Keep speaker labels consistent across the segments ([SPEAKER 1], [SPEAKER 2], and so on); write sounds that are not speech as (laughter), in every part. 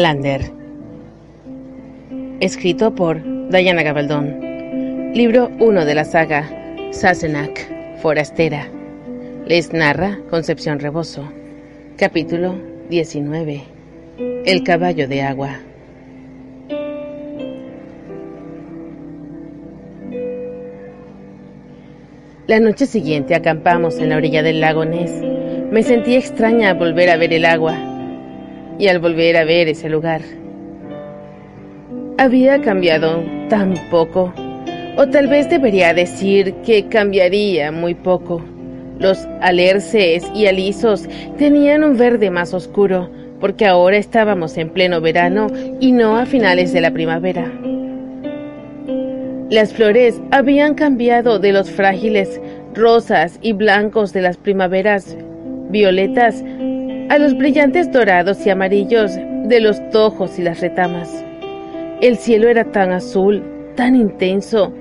[SPEAKER 1] Lander. Escrito por Diana Gabaldón. Libro 1 de la saga Sassenach, Forastera. Les narra Concepción Rebozo. Capítulo 19. El caballo de agua. La noche siguiente acampamos en la orilla del lago Ness. Me sentí extraña al volver a ver el agua y al volver a ver ese lugar. Había cambiado tan poco, o tal vez debería decir que cambiaría muy poco. Los alerces y alisos tenían un verde más oscuro, porque ahora estábamos en pleno verano y no a finales de la primavera. Las flores habían cambiado de los frágiles rosas y blancos de las primaveras violetas a los brillantes dorados y amarillos de los tojos y las retamas. El cielo era tan azul, tan intenso,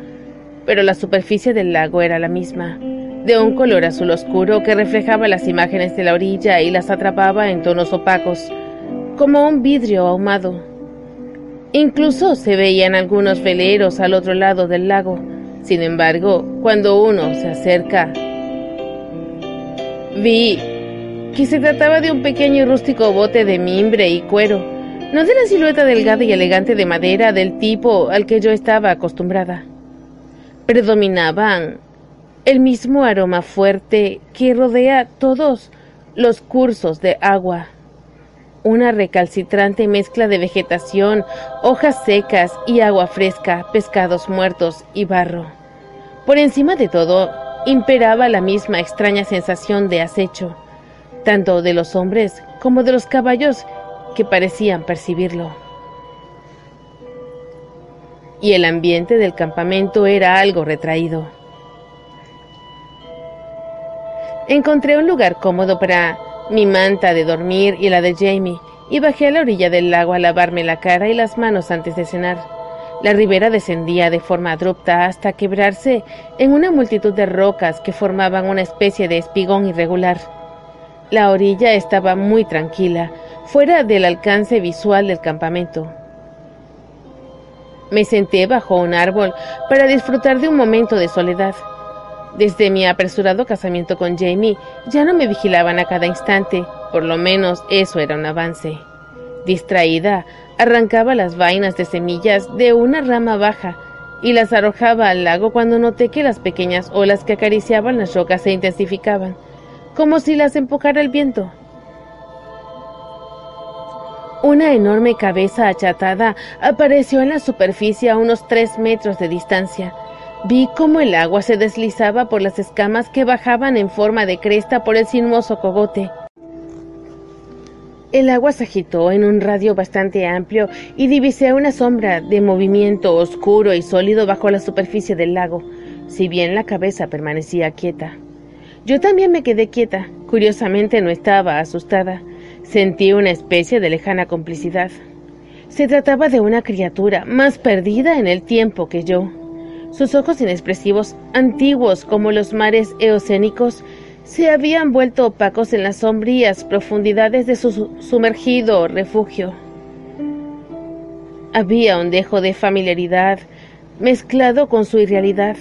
[SPEAKER 1] pero la superficie del lago era la misma, de un color azul oscuro que reflejaba las imágenes de la orilla y las atrapaba en tonos opacos, como un vidrio ahumado. Incluso se veían algunos veleros al otro lado del lago. Sin embargo, cuando uno se acerca, vi que se trataba de un pequeño y rústico bote de mimbre y cuero, no de la silueta delgada y elegante de madera del tipo al que yo estaba acostumbrada. Predominaban el mismo aroma fuerte que rodea todos los cursos de agua, una recalcitrante mezcla de vegetación, hojas secas y agua fresca, pescados muertos y barro. Por encima de todo, imperaba la misma extraña sensación de acecho, tanto de los hombres como de los caballos que parecían percibirlo. Y el ambiente del campamento era algo retraído. Encontré un lugar cómodo para mi manta de dormir y la de Jamie, y bajé a la orilla del lago a lavarme la cara y las manos antes de cenar. La ribera descendía de forma abrupta hasta quebrarse en una multitud de rocas que formaban una especie de espigón irregular. La orilla estaba muy tranquila, fuera del alcance visual del campamento. Me senté bajo un árbol para disfrutar de un momento de soledad. Desde mi apresurado casamiento con Jamie, ya no me vigilaban a cada instante, por lo menos eso era un avance. Distraída, arrancaba las vainas de semillas de una rama baja y las arrojaba al lago cuando noté que las pequeñas olas que acariciaban las rocas se intensificaban como si las empujara el viento. Una enorme cabeza achatada apareció en la superficie a unos tres metros de distancia. Vi cómo el agua se deslizaba por las escamas que bajaban en forma de cresta por el sinuoso cogote. El agua se agitó en un radio bastante amplio y divisé una sombra de movimiento oscuro y sólido bajo la superficie del lago, si bien la cabeza permanecía quieta. Yo también me quedé quieta. Curiosamente no estaba asustada. Sentí una especie de lejana complicidad. Se trataba de una criatura más perdida en el tiempo que yo. Sus ojos inexpresivos, antiguos como los mares eocénicos, se habían vuelto opacos en las sombrías profundidades de su sumergido refugio. Había un dejo de familiaridad mezclado con su irrealidad.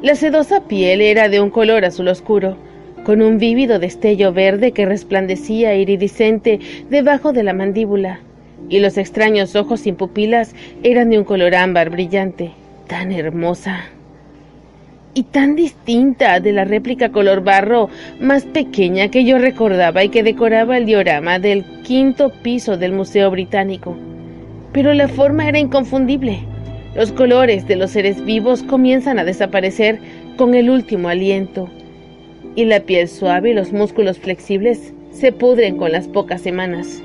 [SPEAKER 1] La sedosa piel era de un color azul oscuro, con un vívido destello verde que resplandecía iridiscente debajo de la mandíbula, y los extraños ojos sin pupilas eran de un color ámbar brillante, tan hermosa y tan distinta de la réplica color barro más pequeña que yo recordaba y que decoraba el diorama del quinto piso del Museo Británico. Pero la forma era inconfundible los colores de los seres vivos comienzan a desaparecer con el último aliento y la piel suave y los músculos flexibles se pudren con las pocas semanas.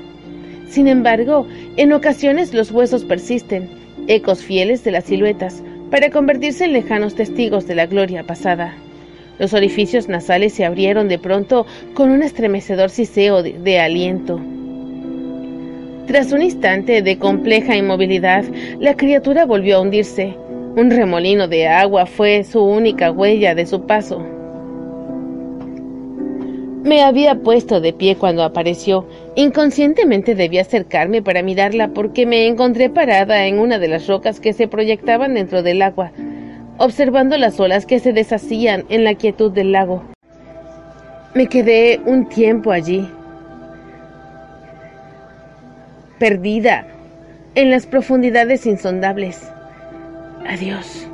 [SPEAKER 1] Sin embargo, en ocasiones los huesos persisten, ecos fieles de las siluetas, para convertirse en lejanos testigos de la gloria pasada. Los orificios nasales se abrieron de pronto con un estremecedor siseo de, de aliento. Tras un instante de compleja inmovilidad, la criatura volvió a hundirse. Un remolino de agua fue su única huella de su paso. Me había puesto de pie cuando apareció. Inconscientemente debí acercarme para mirarla porque me encontré parada en una de las rocas que se proyectaban dentro del agua, observando las olas que se deshacían en la quietud del lago. Me quedé un tiempo allí, perdida en las profundidades insondables. Adiós,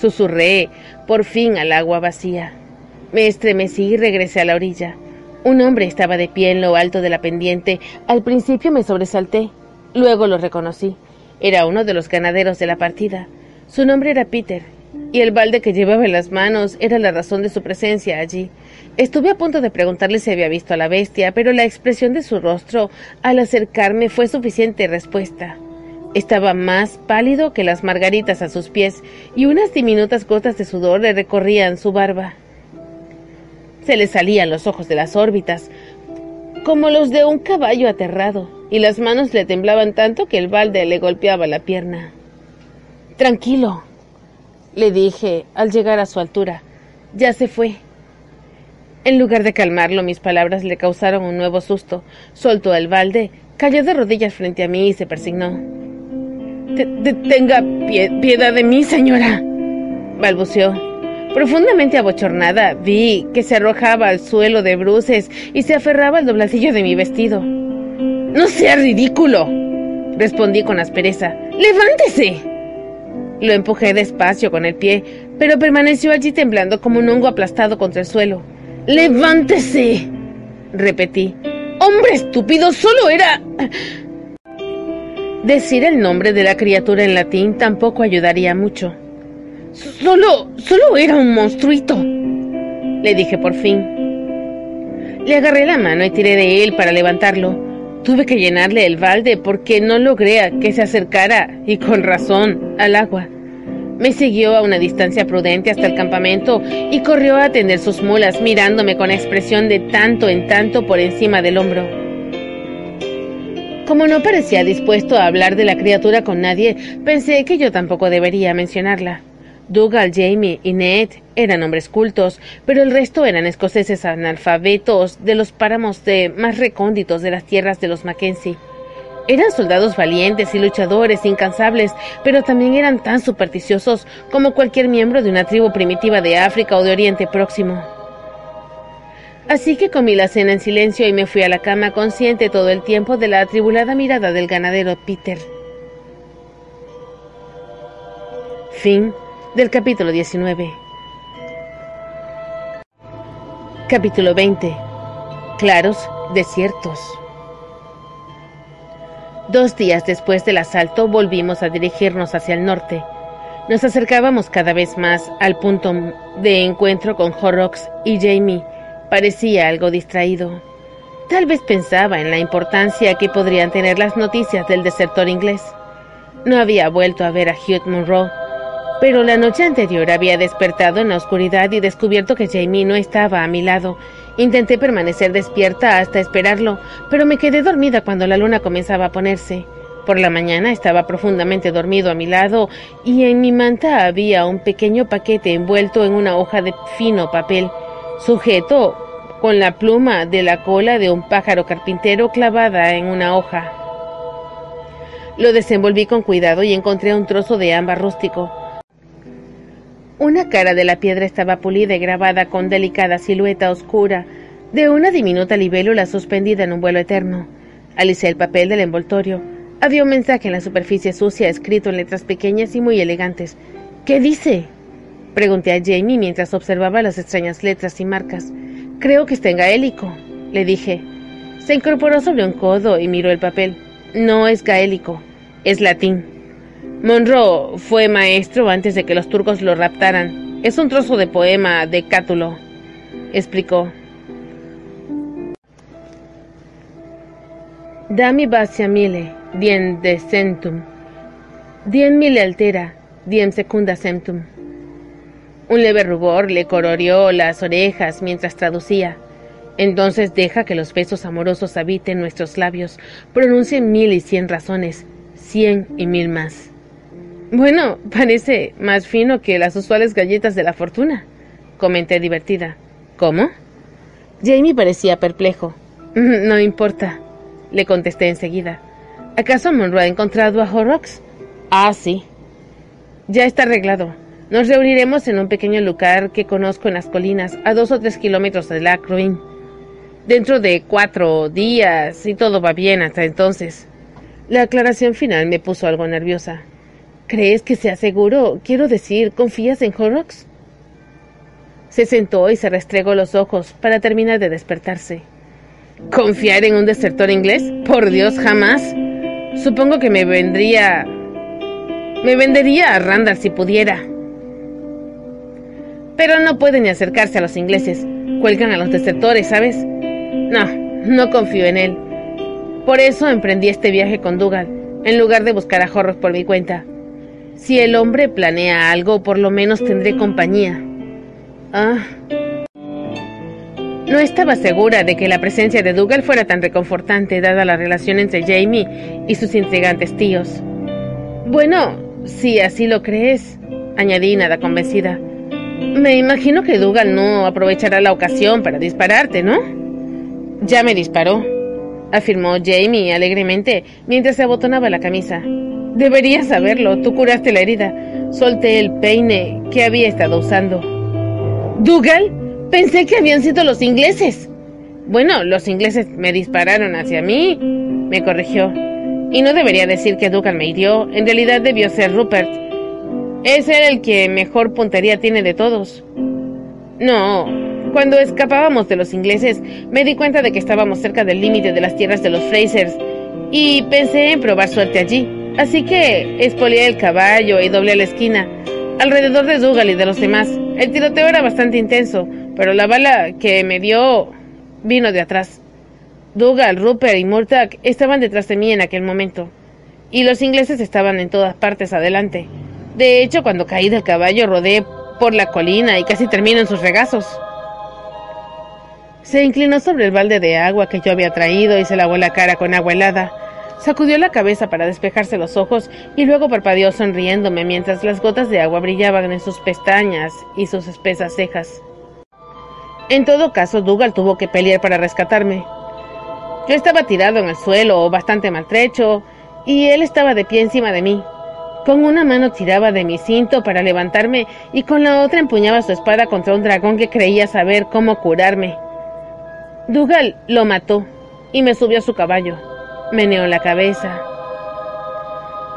[SPEAKER 1] susurré por fin al agua vacía. Me estremecí y regresé a la orilla. Un hombre estaba de pie en lo alto de la pendiente. Al principio me sobresalté, luego lo reconocí. Era uno de los ganaderos de la partida. Su nombre era Peter, y el balde que llevaba en las manos era la razón de su presencia allí. Estuve a punto de preguntarle si había visto a la bestia, pero la expresión de su rostro al acercarme fue suficiente respuesta. Estaba más pálido que las margaritas a sus pies, y unas diminutas gotas de sudor le recorrían su barba. Se le salían los ojos de las órbitas, como los de un caballo aterrado, y las manos le temblaban tanto que el balde le golpeaba la pierna. Tranquilo, le dije al llegar a su altura. Ya se fue. En lugar de calmarlo, mis palabras le causaron un nuevo susto. Soltó el balde, cayó de rodillas frente a mí y se persignó. Tenga piedad de mí, señora, balbuceó. Profundamente abochornada, vi que se arrojaba al suelo de bruces y se aferraba al dobladillo de mi vestido. No sea ridículo, respondí con aspereza. ¡Levántese! Lo empujé despacio con el pie, pero permaneció allí temblando como un hongo aplastado contra el suelo. ¡Levántese! repetí. ¡Hombre estúpido! Solo era... Decir el nombre de la criatura en latín tampoco ayudaría mucho. Solo, solo era un monstruito, le dije por fin. Le agarré la mano y tiré de él para levantarlo. Tuve que llenarle el balde porque no logré que se acercara, y con razón, al agua. Me siguió a una distancia prudente hasta el campamento y corrió a atender sus mulas, mirándome con expresión de tanto en tanto por encima del hombro. Como no parecía dispuesto a hablar de la criatura con nadie, pensé que yo tampoco debería mencionarla. Dougal, Jamie y Ned eran hombres cultos, pero el resto eran escoceses analfabetos de los páramos de más recónditos de las tierras de los Mackenzie. Eran soldados valientes y luchadores incansables, pero también eran tan supersticiosos como cualquier miembro de una tribu primitiva de África o de Oriente Próximo. Así que comí la cena en silencio y me fui a la cama consciente todo el tiempo de la atribulada mirada del ganadero Peter. Fin del capítulo 19. Capítulo 20. Claros desiertos. Dos días después del asalto volvimos a dirigirnos hacia el norte. Nos acercábamos cada vez más al punto de encuentro con Horrocks y Jamie. Parecía algo distraído. Tal vez pensaba en la importancia que podrían tener las noticias del desertor inglés. No había vuelto a ver a Hugh Monroe pero la noche anterior había despertado en la oscuridad y descubierto que Jamie no estaba a mi lado. Intenté permanecer despierta hasta esperarlo, pero me quedé dormida cuando la luna comenzaba a ponerse. Por la mañana estaba profundamente dormido a mi lado y en mi manta había un pequeño paquete envuelto en una hoja de fino papel, sujeto con la pluma de la cola de un pájaro carpintero clavada en una hoja. Lo desenvolví con cuidado y encontré un trozo de ámbar rústico. Una cara de la piedra estaba pulida y grabada con delicada silueta oscura de una diminuta libélula suspendida en un vuelo eterno. Alicé el papel del envoltorio. Había un mensaje en la superficie sucia escrito en letras pequeñas y muy elegantes. ¿Qué dice? Pregunté a Jamie mientras observaba las extrañas letras y marcas. Creo que está en gaélico, le dije. Se incorporó sobre un codo y miró el papel. No es gaélico, es latín. Monroe fue maestro antes de que los turcos lo raptaran. Es un trozo de poema de Cátulo, explicó. Dami basia mile, dien descentum, dien mile altera, diem secunda centum. Un leve rubor le coloreó las orejas mientras traducía. Entonces deja que los besos amorosos habiten nuestros labios, pronuncien mil y cien razones, cien y mil más. Bueno, parece más fino que las usuales galletas de la fortuna, comenté divertida. ¿Cómo? Jamie parecía perplejo. No importa, le contesté enseguida. ¿Acaso Monroe ha encontrado a Horrocks? Ah, sí. Ya está arreglado. Nos reuniremos en un pequeño lugar que conozco en las colinas, a dos o tres kilómetros de la Ruin. Dentro de cuatro días, si todo va bien hasta entonces. La aclaración final me puso algo nerviosa. ¿Crees que sea seguro? Quiero decir, ¿confías en Horrocks? Se sentó y se restregó los ojos para terminar de despertarse. ¿Confiar en un desertor inglés? Por Dios, jamás. Supongo que me vendría... Me vendería a Randall si pudiera. Pero no puede ni acercarse a los ingleses. Cuelgan a los desertores, ¿sabes? No, no confío en él. Por eso emprendí este viaje con Dougal, en lugar de buscar a Horrocks por mi cuenta. Si el hombre planea algo, por lo menos tendré compañía. Ah. No estaba segura de que la presencia de Dougal fuera tan reconfortante, dada la relación entre Jamie y sus intrigantes tíos. Bueno, si así lo crees, añadí nada convencida. Me imagino que Dougal no aprovechará la ocasión para dispararte, ¿no? Ya me disparó, afirmó Jamie alegremente mientras se abotonaba la camisa. Deberías saberlo, tú curaste la herida. Solté el peine que había estado usando. ¿Dougal? Pensé que habían sido los ingleses. Bueno, los ingleses me dispararon hacia mí, me corrigió. Y no debería decir que Dougal me hirió, en realidad debió ser Rupert. Es él el que mejor puntería tiene de todos. No, cuando escapábamos de los ingleses, me di cuenta de que estábamos cerca del límite de las tierras de los Frasers y pensé en probar suerte allí. Así que espolié el caballo y doblé la esquina, alrededor de Dougal y de los demás. El tiroteo era bastante intenso, pero la bala que me dio vino de atrás. Dougal, Rupert y Murtagh estaban detrás de mí en aquel momento, y los ingleses estaban en todas partes adelante. De hecho, cuando caí del caballo rodé por la colina y casi termino en sus regazos. Se inclinó sobre el balde de agua que yo había traído y se lavó la cara con agua helada. Sacudió la cabeza para despejarse los ojos y luego parpadeó sonriéndome mientras las gotas de agua brillaban en sus pestañas y sus espesas cejas. En todo caso, Dougal tuvo que pelear para rescatarme. Yo estaba tirado en el suelo, bastante maltrecho, y él estaba de pie encima de mí. Con una mano tiraba de mi cinto para levantarme y con la otra empuñaba su espada contra un dragón que creía saber cómo curarme. Dougal lo mató y me subió a su caballo. Meneó la cabeza.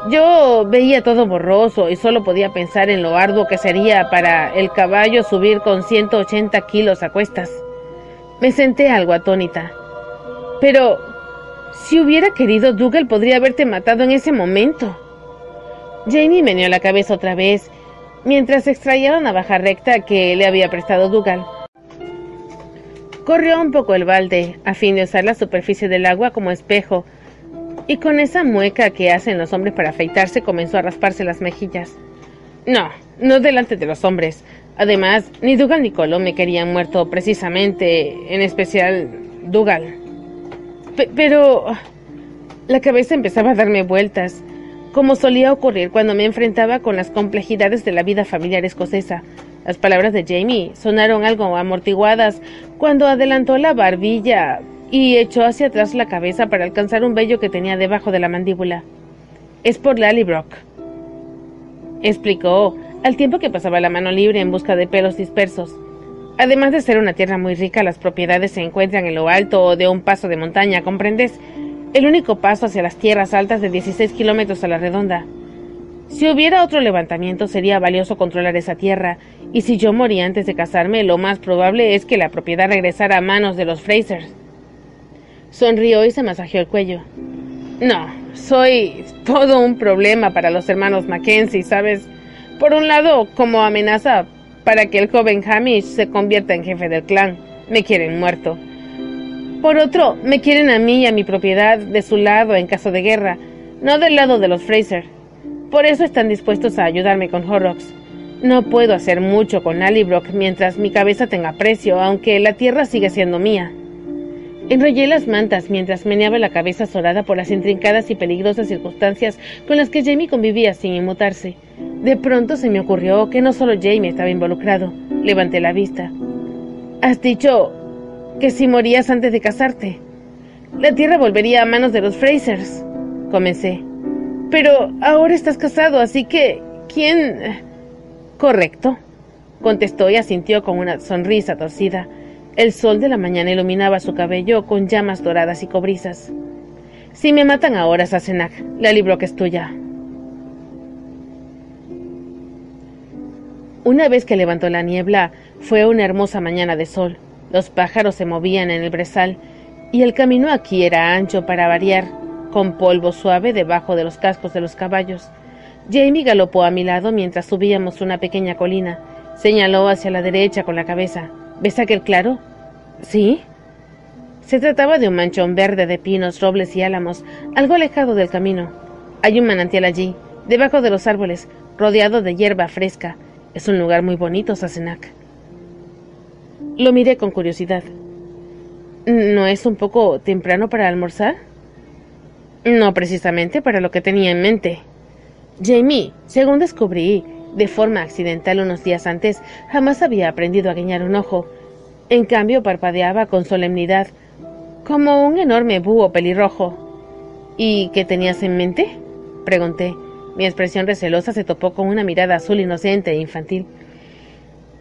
[SPEAKER 1] Yo veía todo borroso y solo podía pensar en lo arduo que sería para el caballo subir con 180 kilos a cuestas. Me senté algo atónita. Pero, si hubiera querido, Dougal podría haberte matado en ese momento. Jamie meneó la cabeza otra vez mientras extraía la navaja recta que le había prestado Dougal. Corrió un poco el balde a fin de usar la superficie del agua como espejo y con esa mueca que hacen los hombres para afeitarse comenzó a rasparse las mejillas. No, no delante de los hombres. Además, ni Dougal ni Colo me querían muerto precisamente, en especial Dougal. pero la cabeza empezaba a darme vueltas, como solía ocurrir cuando me enfrentaba con las complejidades de la vida familiar escocesa. Las palabras de Jamie sonaron algo amortiguadas cuando adelantó la barbilla y echó hacia atrás la cabeza para alcanzar un vello que tenía debajo de la mandíbula. Es por Lallybrook, explicó, al tiempo que pasaba la mano libre en busca de pelos dispersos. Además de ser una tierra muy rica, las propiedades se encuentran en lo alto de un paso de montaña, ¿comprendes? El único paso hacia las tierras altas de 16 kilómetros a la redonda. Si hubiera otro levantamiento sería valioso controlar esa tierra, y si yo moría antes de casarme, lo más probable es que la propiedad regresara a manos de los Frasers. Sonrió y se masajeó el cuello. No, soy todo un problema para los hermanos Mackenzie, ¿sabes? Por un lado, como amenaza para que el joven Hamish se convierta en jefe del clan. Me quieren muerto. Por otro, me quieren a mí y a mi propiedad de su lado en caso de guerra, no del lado de los Fraser. Por eso están dispuestos a ayudarme con Horrocks. No puedo hacer mucho con Alibrock mientras mi cabeza tenga precio, aunque la tierra sigue siendo mía. Enrollé las mantas mientras meneaba la cabeza azorada por las intrincadas y peligrosas circunstancias con las que Jamie convivía sin inmutarse. De pronto se me ocurrió que no solo Jamie estaba involucrado. Levanté la vista. ¿Has dicho que si morías antes de casarte, la tierra volvería a manos de los Frasers, comencé. Pero ahora estás casado, así que... ¿Quién? Correcto, contestó y asintió con una sonrisa torcida. El sol de la mañana iluminaba su cabello con llamas doradas y cobrizas. Si me matan ahora, Sassenach, la libro que es tuya. Una vez que levantó la niebla, fue una hermosa mañana de sol. Los pájaros se movían en el brezal y el camino aquí era ancho para variar, con polvo suave debajo de los cascos de los caballos. Jamie galopó a mi lado mientras subíamos una pequeña colina. Señaló hacia la derecha con la cabeza. ¿Ves aquel claro? ¿Sí? Se trataba de un manchón verde de pinos, robles y álamos, algo alejado del camino. Hay un manantial allí, debajo de los árboles, rodeado de hierba fresca. Es un lugar muy bonito, Sassenach. Lo miré con curiosidad. ¿No es un poco temprano para almorzar? No precisamente para lo que tenía en mente. Jamie, según descubrí de forma accidental unos días antes, jamás había aprendido a guiñar un ojo. En cambio, parpadeaba con solemnidad, como un enorme búho pelirrojo. ¿Y qué tenías en mente? pregunté. Mi expresión recelosa se topó con una mirada azul inocente e infantil.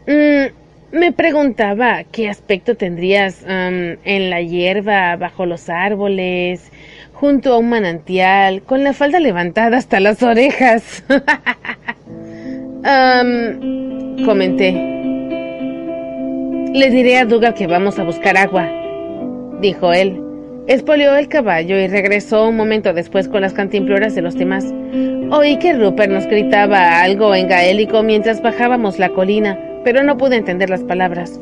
[SPEAKER 1] Mm, me preguntaba qué aspecto tendrías en la hierba, bajo los árboles, junto a un manantial, con la falda levantada hasta las orejas. (laughs) comenté. Le diré a Dougal que vamos a buscar agua, dijo él. Espolió el caballo y regresó un momento después con las cantimploras de los demás. Oí que Rupert nos gritaba algo en gaélico mientras bajábamos la colina, pero no pude entender las palabras.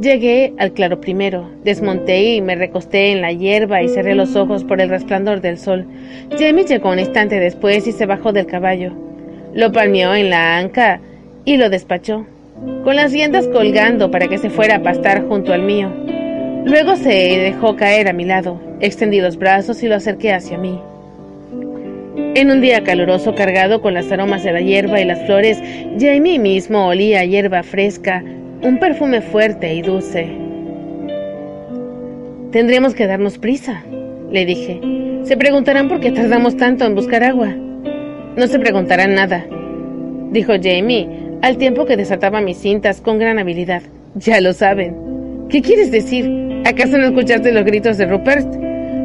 [SPEAKER 1] Llegué al claro primero, desmonté y me recosté en la hierba y cerré los ojos por el resplandor del sol. Jamie llegó un instante después y se bajó del caballo. Lo palmeó en la anca y lo despachó, con las riendas colgando para que se fuera a pastar junto al mío. Luego se dejó caer a mi lado, extendí los brazos y lo acerqué hacia mí. En un día caluroso cargado con las aromas de la hierba y las flores, Jamie mismo olía hierba fresca, un perfume fuerte y dulce. Tendríamos que darnos prisa, le dije. Se preguntarán por qué tardamos tanto en buscar agua. No se preguntarán nada, dijo Jamie, al tiempo que desataba mis cintas con gran habilidad. Ya lo saben. ¿Qué quieres decir? ¿Acaso no escuchaste los gritos de Rupert?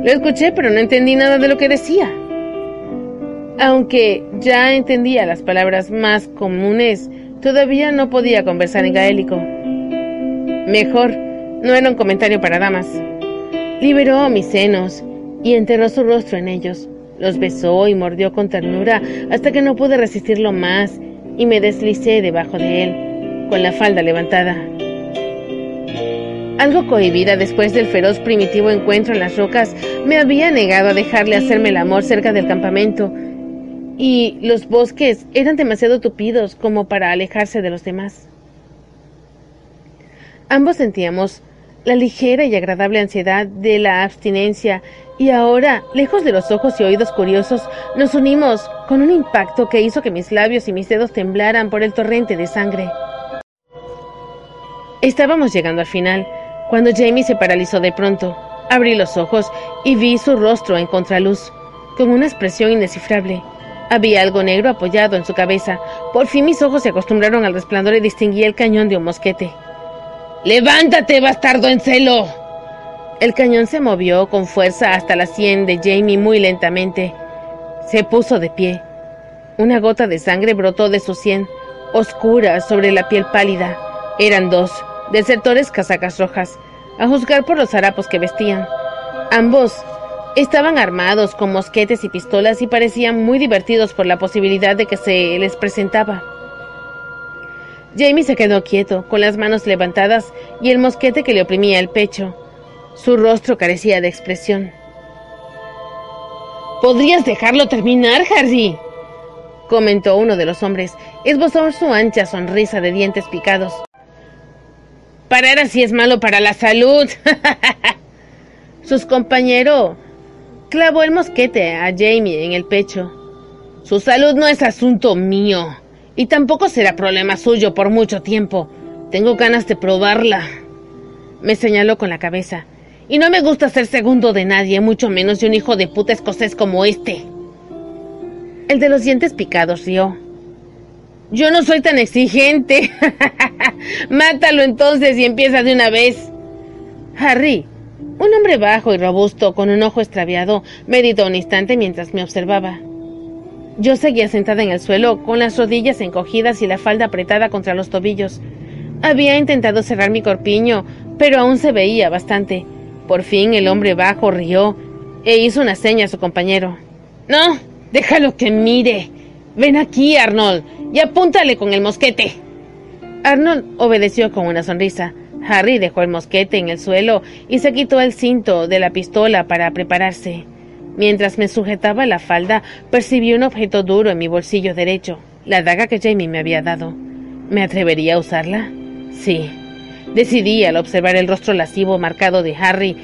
[SPEAKER 1] Lo escuché, pero no entendí nada de lo que decía. Aunque ya entendía las palabras más comunes, Todavía no podía conversar en gaélico. Mejor, no era un comentario para damas. Liberó mis senos y enterró su rostro en ellos. Los besó y mordió con ternura hasta que no pude resistirlo más y me deslicé debajo de él, con la falda levantada. Algo cohibida después del feroz primitivo encuentro en las rocas, me había negado a dejarle hacerme el amor cerca del campamento y los bosques eran demasiado tupidos como para alejarse de los demás. Ambos sentíamos la ligera y agradable ansiedad de la abstinencia y ahora, lejos de los ojos y oídos curiosos, nos unimos con un impacto que hizo que mis labios y mis dedos temblaran por el torrente de sangre. Estábamos llegando al final, cuando Jamie se paralizó de pronto. Abrí los ojos y vi su rostro en contraluz, con una expresión indescifrable. Había algo negro apoyado en su cabeza. Por fin mis ojos se acostumbraron al resplandor y distinguí el cañón de un mosquete. ¡Levántate, bastardo en celo! El cañón se movió con fuerza hasta la sien de Jamie muy lentamente. Se puso de pie. Una gota de sangre brotó de su sien, oscura sobre la piel pálida. Eran dos, desertores casacas rojas, a juzgar por los harapos que vestían. Ambos Estaban armados con mosquetes y pistolas y parecían muy divertidos por la posibilidad de que se les presentaba. Jamie se quedó quieto, con las manos levantadas y el mosquete que le oprimía el pecho. Su rostro carecía de expresión. ¿Podrías dejarlo terminar, Harry? comentó uno de los hombres, esbozó su ancha sonrisa de dientes picados. Parar así es malo para la salud. (laughs) Sus compañeros Clavó el mosquete a Jamie en el pecho. Su salud no es asunto mío, y tampoco será problema suyo por mucho tiempo. Tengo ganas de probarla. Me señaló con la cabeza. Y no me gusta ser segundo de nadie, mucho menos de un hijo de puta escocés como este. El de los dientes picados rió. Yo no soy tan exigente. (laughs) Mátalo entonces y empieza de una vez. Harry, un hombre bajo y robusto, con un ojo extraviado, meditó un instante mientras me observaba. Yo seguía sentada en el suelo, con las rodillas encogidas y la falda apretada contra los tobillos. Había intentado cerrar mi corpiño, pero aún se veía bastante. Por fin el hombre bajo rió e hizo una seña a su compañero. No, déjalo que mire. Ven aquí, Arnold, y apúntale con el mosquete. Arnold obedeció con una sonrisa. Harry dejó el mosquete en el suelo y se quitó el cinto de la pistola para prepararse. Mientras me sujetaba la falda, percibí un objeto duro en mi bolsillo derecho, la daga que Jamie me había dado. ¿Me atrevería a usarla? Sí. Decidí al observar el rostro lascivo marcado de Harry,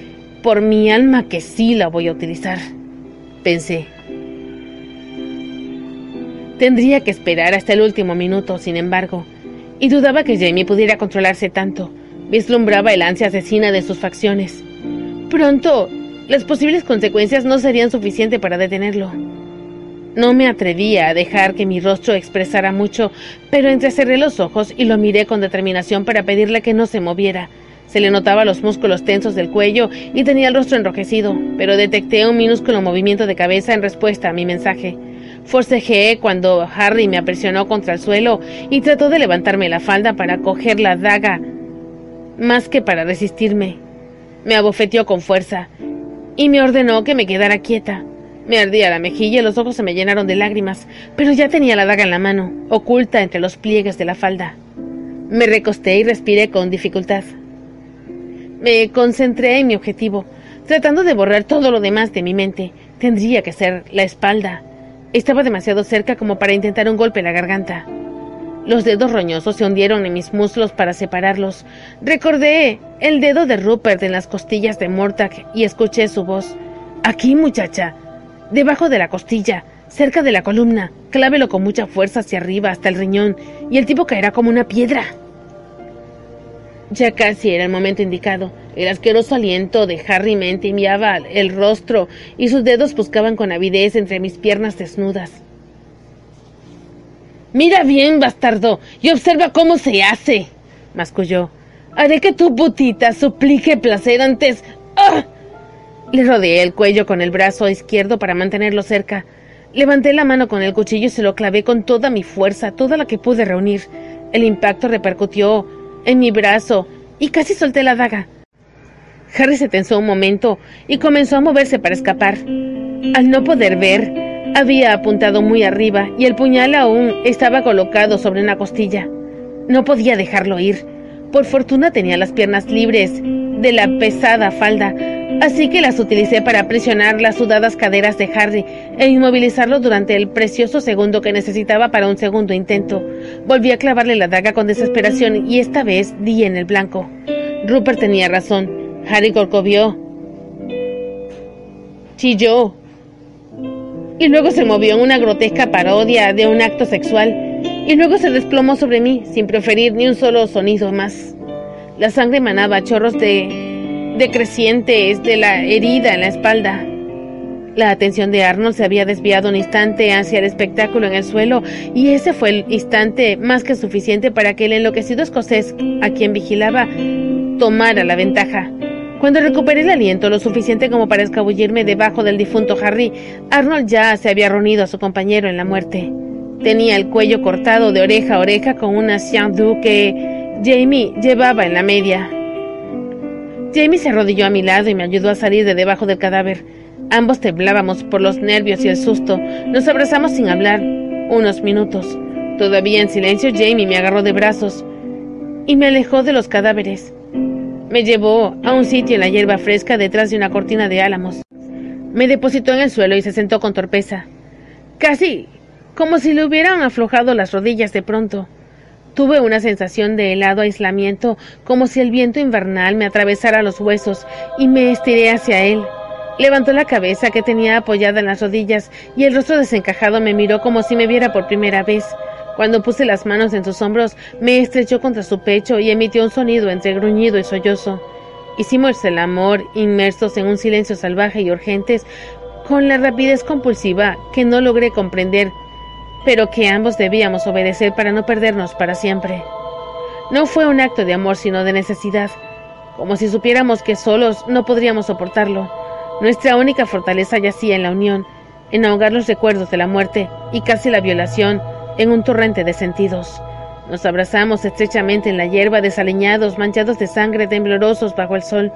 [SPEAKER 1] por mi alma que sí la voy a utilizar. Pensé. Tendría que esperar hasta el último minuto, sin embargo, y dudaba que Jamie pudiera controlarse tanto. Vislumbraba el ansia asesina de sus facciones. Pronto, las posibles consecuencias no serían suficientes para detenerlo. No me atrevía a dejar que mi rostro expresara mucho, pero entrecerré los ojos y lo miré con determinación para pedirle que no se moviera. Se le notaba los músculos tensos del cuello y tenía el rostro enrojecido, pero detecté un minúsculo movimiento de cabeza en respuesta a mi mensaje. Forcejeé cuando Harry me apresionó contra el suelo y trató de levantarme la falda para coger la daga, más que para resistirme. Me abofeteó con fuerza y me ordenó que me quedara quieta. Me ardía la mejilla y los ojos se me llenaron de lágrimas, pero ya tenía la daga en la mano, oculta entre los pliegues de la falda. Me recosté y respiré con dificultad. Me concentré en mi objetivo, tratando de borrar todo lo demás de mi mente. Tendría que ser la espalda. Estaba demasiado cerca como para intentar un golpe en la garganta. Los dedos roñosos se hundieron en mis muslos para separarlos. Recordé el dedo de Rupert en las costillas de Mortag y escuché su voz. Aquí, muchacha. Debajo de la costilla, cerca de la columna. Clávelo con mucha fuerza hacia arriba hasta el riñón y el tipo caerá como una piedra. Ya casi era el momento indicado. El asqueroso aliento de Harry me enviaba el rostro y sus dedos buscaban con avidez entre mis piernas desnudas. Mira bien, bastardo, y observa cómo se hace, masculló. Haré que tu putita suplique placer antes. ¡Ah! Le rodeé el cuello con el brazo izquierdo para mantenerlo cerca. Levanté la mano con el cuchillo y se lo clavé con toda mi fuerza, toda la que pude reunir. El impacto repercutió en mi brazo y casi solté la daga. Harry se tensó un momento y comenzó a moverse para escapar. Al no poder ver, había apuntado muy arriba y el puñal aún estaba colocado sobre una costilla. No podía dejarlo ir. Por fortuna tenía las piernas libres de la pesada falda, así que las utilicé para presionar las sudadas caderas de Harry e inmovilizarlo durante el precioso segundo que necesitaba para un segundo intento. Volví a clavarle la daga con desesperación y esta vez di en el blanco. Rupert tenía razón. Harry corcovió. Chilló. Y luego se movió en una grotesca parodia de un acto sexual. Y luego se desplomó sobre mí sin proferir ni un solo sonido más. La sangre manaba chorros de decrecientes de la herida en la espalda. La atención de Arnold se había desviado un instante hacia el espectáculo en el suelo, y ese fue el instante más que suficiente para que el enloquecido escocés, a quien vigilaba, tomara la ventaja. Cuando recuperé el aliento lo suficiente como para escabullirme debajo del difunto Harry, Arnold ya se había reunido a su compañero en la muerte. Tenía el cuello cortado de oreja a oreja con una Xiang que Jamie llevaba en la media. Jamie se arrodilló a mi lado y me ayudó a salir de debajo del cadáver. Ambos temblábamos por los nervios y el susto. Nos abrazamos sin hablar unos minutos. Todavía en silencio, Jamie me agarró de brazos y me alejó de los cadáveres. Me llevó a un sitio en la hierba fresca detrás de una cortina de álamos. Me depositó en el suelo y se sentó con torpeza. Casi como si le hubieran aflojado las rodillas de pronto. Tuve una sensación de helado aislamiento, como si el viento invernal me atravesara los huesos, y me estiré hacia él. Levantó la cabeza que tenía apoyada en las rodillas, y el rostro desencajado me miró como si me viera por primera vez. Cuando puse las manos en sus hombros, me estrechó contra su pecho y emitió un sonido entre gruñido y sollozo. Hicimos el amor inmersos en un silencio salvaje y urgentes con la rapidez compulsiva que no logré comprender, pero que ambos debíamos obedecer para no perdernos para siempre. No fue un acto de amor sino de necesidad, como si supiéramos que solos no podríamos soportarlo. Nuestra única fortaleza yacía en la unión, en ahogar los recuerdos de la muerte y casi la violación en un torrente de sentidos. Nos abrazamos estrechamente en la hierba, desaliñados, manchados de sangre, temblorosos bajo el sol.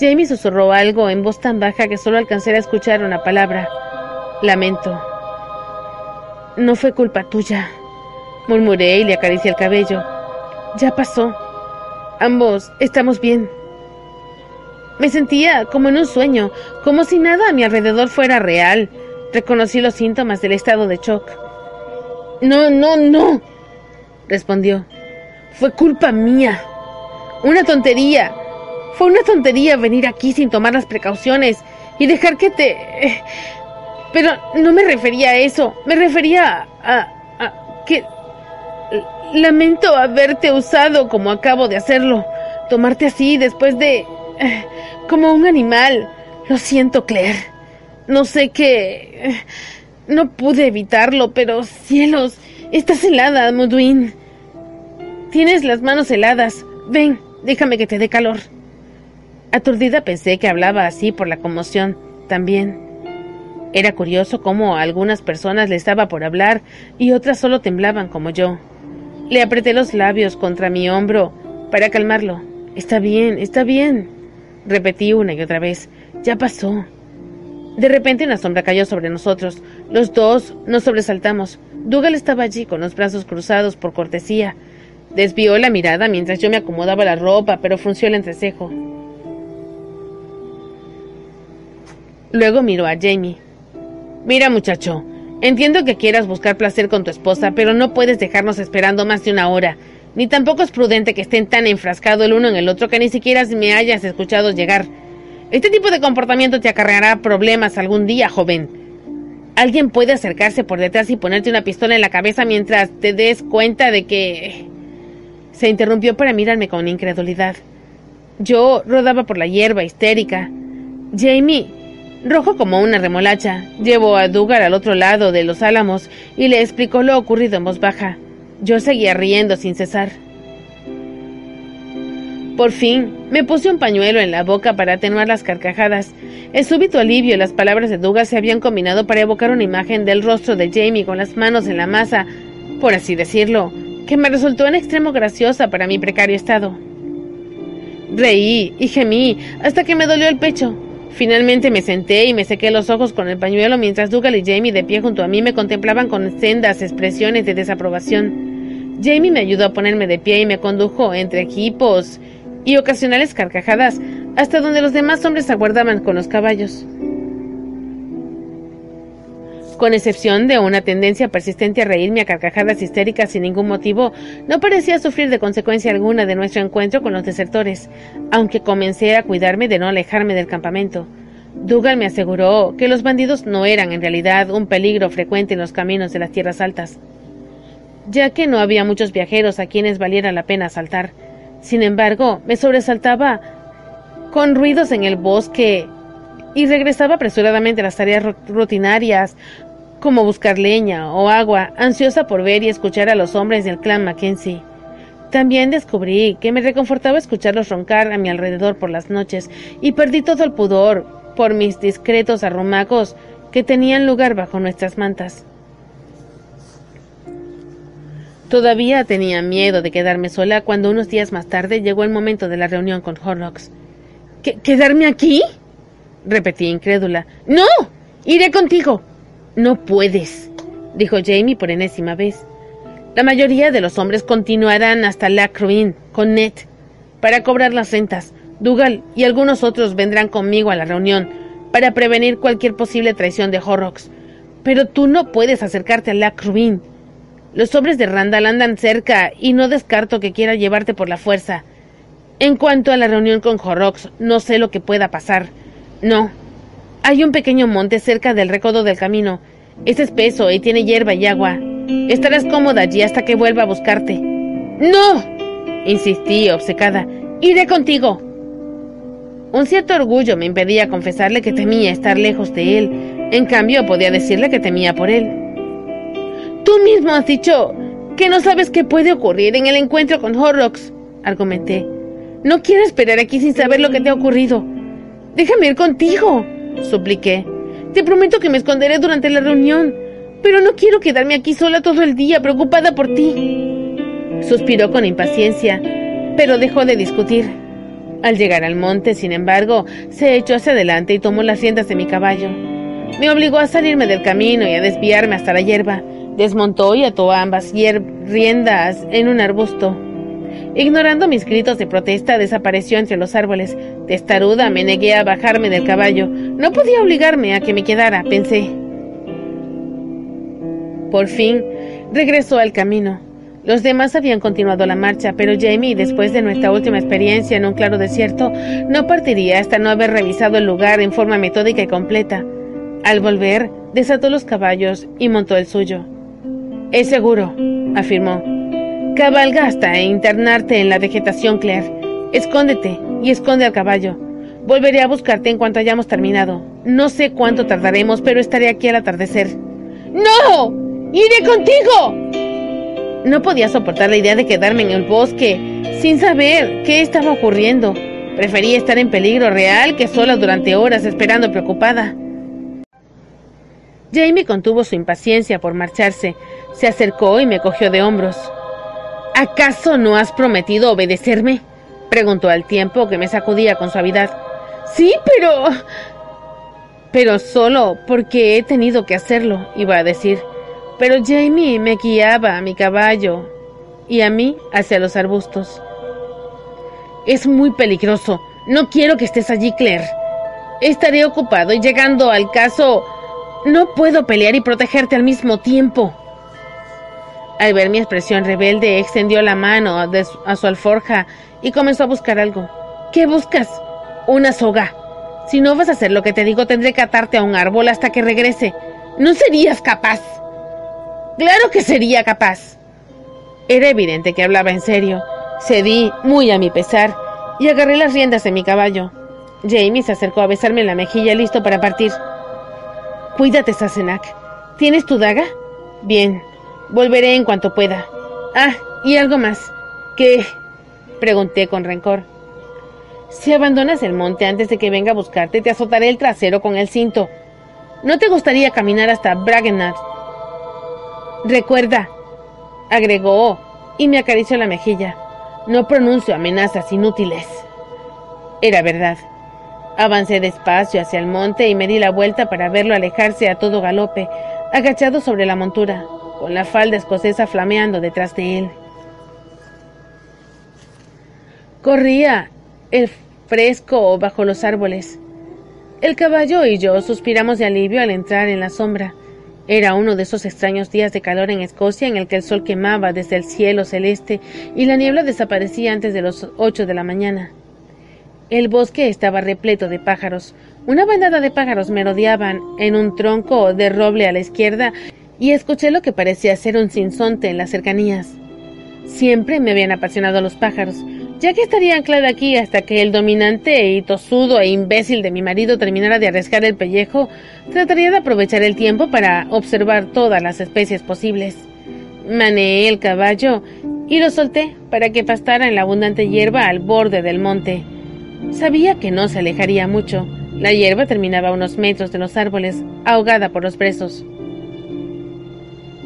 [SPEAKER 1] Jamie susurró algo en voz tan baja que solo alcancé a escuchar una palabra. Lamento. No fue culpa tuya, murmuré y le acaricié el cabello. Ya pasó. Ambos estamos bien. Me sentía como en un sueño, como si nada a mi alrededor fuera real. Reconocí los síntomas del estado de shock. No, no, no, respondió. Fue culpa mía. Una tontería. Fue una tontería venir aquí sin tomar las precauciones y dejar que te... Pero no me refería a eso. Me refería a... a, que... Lamento haberte usado como acabo de hacerlo. Tomarte así después de... como un animal. Lo siento, Claire. No sé qué... No pude evitarlo, pero cielos, estás helada, Mudwin. Tienes las manos heladas. Ven, déjame que te dé calor. Aturdida pensé que hablaba así por la conmoción también. Era curioso cómo a algunas personas le estaba por hablar y otras solo temblaban como yo. Le apreté los labios contra mi hombro para calmarlo. Está bien, está bien. Repetí una y otra vez. Ya pasó. De repente una sombra cayó sobre nosotros. Los dos nos sobresaltamos. Dougal estaba allí con los brazos cruzados por cortesía. Desvió la mirada mientras yo me acomodaba la ropa, pero frunció el entrecejo. Luego miró a Jamie. Mira, muchacho, entiendo que quieras buscar placer con tu esposa, pero no puedes dejarnos esperando más de una hora. Ni tampoco es prudente que estén tan enfrascados el uno en el otro que ni siquiera me hayas escuchado llegar. Este tipo de comportamiento te acarreará problemas algún día, joven. Alguien puede acercarse por detrás y ponerte una pistola en la cabeza mientras te des cuenta de que... Se interrumpió para mirarme con incredulidad. Yo rodaba por la hierba histérica. Jamie, rojo como una remolacha, llevó a Dugar al otro lado de los álamos y le explicó lo ocurrido en voz baja. Yo seguía riendo sin cesar. Por fin, me puse un pañuelo en la boca para atenuar las carcajadas. El súbito alivio y las palabras de Dougal se habían combinado para evocar una imagen del rostro de Jamie con las manos en la masa, por así decirlo, que me resultó en extremo graciosa para mi precario estado. Reí y gemí hasta que me dolió el pecho. Finalmente me senté y me sequé los ojos con el pañuelo mientras Dougal y Jamie de pie junto a mí me contemplaban con sendas expresiones de desaprobación. Jamie me ayudó a ponerme de pie y me condujo entre equipos y ocasionales carcajadas hasta donde los demás hombres aguardaban con los caballos. Con excepción de una tendencia persistente a reírme a carcajadas histéricas sin ningún motivo, no parecía sufrir de consecuencia alguna de nuestro encuentro con los desertores, aunque comencé a cuidarme de no alejarme del campamento. Dougal me aseguró que los bandidos no eran en realidad un peligro frecuente en los caminos de las tierras altas, ya que no había muchos viajeros a quienes valiera la pena asaltar. Sin embargo, me sobresaltaba con ruidos en el bosque y regresaba apresuradamente a las tareas rutinarias como buscar leña o agua, ansiosa por ver y escuchar a los hombres del clan Mackenzie. También descubrí que me reconfortaba escucharlos roncar a mi alrededor por las noches y perdí todo el pudor por mis discretos arrumacos que tenían lugar bajo nuestras mantas. Todavía tenía miedo de quedarme sola cuando unos días más tarde llegó el momento de la reunión con Horrocks. ¿Quedarme aquí? repetí incrédula. ¡No! Iré contigo. No puedes, dijo Jamie por enésima vez. La mayoría de los hombres continuarán hasta la Ruin con Ned para cobrar las rentas. Dougal y algunos otros vendrán conmigo a la reunión para prevenir cualquier posible traición de Horrocks. Pero tú no puedes acercarte a la Ruin. Los hombres de Randall andan cerca y no descarto que quiera llevarte por la fuerza. En cuanto a la reunión con Horrocks, no sé lo que pueda pasar. No. Hay un pequeño monte cerca del recodo del camino. Es espeso y tiene hierba y agua. Estarás cómoda allí hasta que vuelva a buscarte. ¡No! insistí, obcecada. Iré contigo. Un cierto orgullo me impedía confesarle que temía estar lejos de él. En cambio, podía decirle que temía por él. Tú mismo has dicho que no sabes qué puede ocurrir en el encuentro con Horrocks, argumenté. No quiero esperar aquí sin saber lo que te ha ocurrido. Déjame ir contigo, supliqué. Te prometo que me esconderé durante la reunión, pero no quiero quedarme aquí sola todo el día, preocupada por ti. Suspiró con impaciencia, pero dejó de discutir. Al llegar al monte, sin embargo, se echó hacia adelante y tomó las riendas de mi caballo. Me obligó a salirme del camino y a desviarme hasta la hierba. Desmontó y ató ambas riendas en un arbusto. Ignorando mis gritos de protesta, desapareció entre los árboles. Testaruda, me negué a bajarme del caballo. No podía obligarme a que me quedara, pensé. Por fin, regresó al camino. Los demás habían continuado la marcha, pero Jamie, después de nuestra última experiencia en un claro desierto, no partiría hasta no haber revisado el lugar en forma metódica y completa. Al volver, desató los caballos y montó el suyo. Es seguro, afirmó. Cabalga hasta internarte en la vegetación, Claire. Escóndete y esconde al caballo. Volveré a buscarte en cuanto hayamos terminado. No sé cuánto tardaremos, pero estaré aquí al atardecer. ¡No! ¡Iré contigo! No podía soportar la idea de quedarme en el bosque sin saber qué estaba ocurriendo. Prefería estar en peligro real que sola durante horas esperando preocupada. Jamie contuvo su impaciencia por marcharse. Se acercó y me cogió de hombros. ¿Acaso no has prometido obedecerme? preguntó al tiempo que me sacudía con suavidad. Sí, pero... Pero solo porque he tenido que hacerlo, iba a decir. Pero Jamie me guiaba a mi caballo y a mí hacia los arbustos. Es muy peligroso. No quiero que estés allí, Claire. Estaré ocupado y llegando al caso... No puedo pelear y protegerte al mismo tiempo. Al ver mi expresión rebelde, extendió la mano a su alforja y comenzó a buscar algo. ¿Qué buscas? Una soga. Si no vas a hacer lo que te digo, tendré que atarte a un árbol hasta que regrese. No serías capaz. Claro que sería capaz. Era evidente que hablaba en serio. Cedí, muy a mi pesar, y agarré las riendas de mi caballo. Jamie se acercó a besarme en la mejilla, listo para partir. Cuídate, Sassenach. ¿Tienes tu daga? Bien, Volveré en cuanto pueda. Ah, y algo más. ¿Qué? Pregunté con rencor. Si abandonas el monte antes de que venga a buscarte, te azotaré el trasero con el cinto. ¿No te gustaría caminar hasta Bragenard? Recuerda, agregó, y me acarició la mejilla. No pronuncio amenazas inútiles. Era verdad. Avancé despacio hacia el monte y me di la vuelta para verlo alejarse a todo galope, agachado sobre la montura con la falda escocesa flameando detrás de él. Corría el fresco bajo los árboles. El caballo y yo suspiramos de alivio al entrar en la sombra. Era uno de esos extraños días de calor en Escocia en el que el sol quemaba desde el cielo celeste y la niebla desaparecía antes de los ocho de la mañana. El bosque estaba repleto de pájaros. Una bandada de pájaros merodeaban en un tronco de roble a la izquierda y escuché lo que parecía ser un sinsonte en las cercanías. Siempre me habían apasionado los pájaros, ya que estaría anclada aquí hasta que el dominante y tosudo e imbécil de mi marido terminara de arriesgar el pellejo, trataría de aprovechar el tiempo para observar todas las especies posibles. Maneé el caballo y lo solté para que pastara en la abundante hierba al borde del monte. Sabía que no se alejaría mucho. La hierba terminaba a unos metros de los árboles, ahogada por los presos.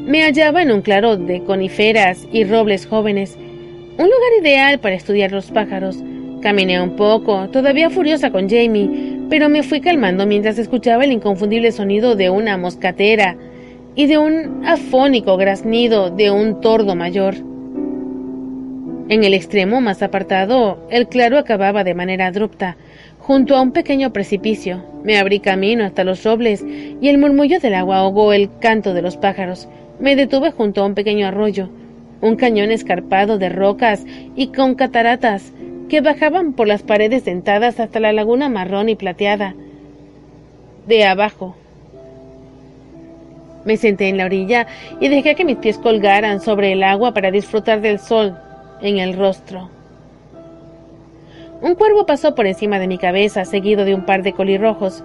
[SPEAKER 1] Me hallaba en un claro de coníferas y robles jóvenes, un lugar ideal para estudiar los pájaros. Caminé un poco, todavía furiosa con Jamie, pero me fui calmando mientras escuchaba el inconfundible sonido de una moscatera y de un afónico graznido de un tordo mayor. En el extremo más apartado, el claro acababa de manera abrupta, junto a un pequeño precipicio. Me abrí camino hasta los robles y el murmullo del agua ahogó el canto de los pájaros. Me detuve junto a un pequeño arroyo, un cañón escarpado de rocas y con cataratas que bajaban por las paredes dentadas hasta la laguna marrón y plateada de abajo. Me senté en la orilla y dejé que mis pies colgaran sobre el agua para disfrutar del sol en el rostro. Un cuervo pasó por encima de mi cabeza, seguido de un par de colirrojos.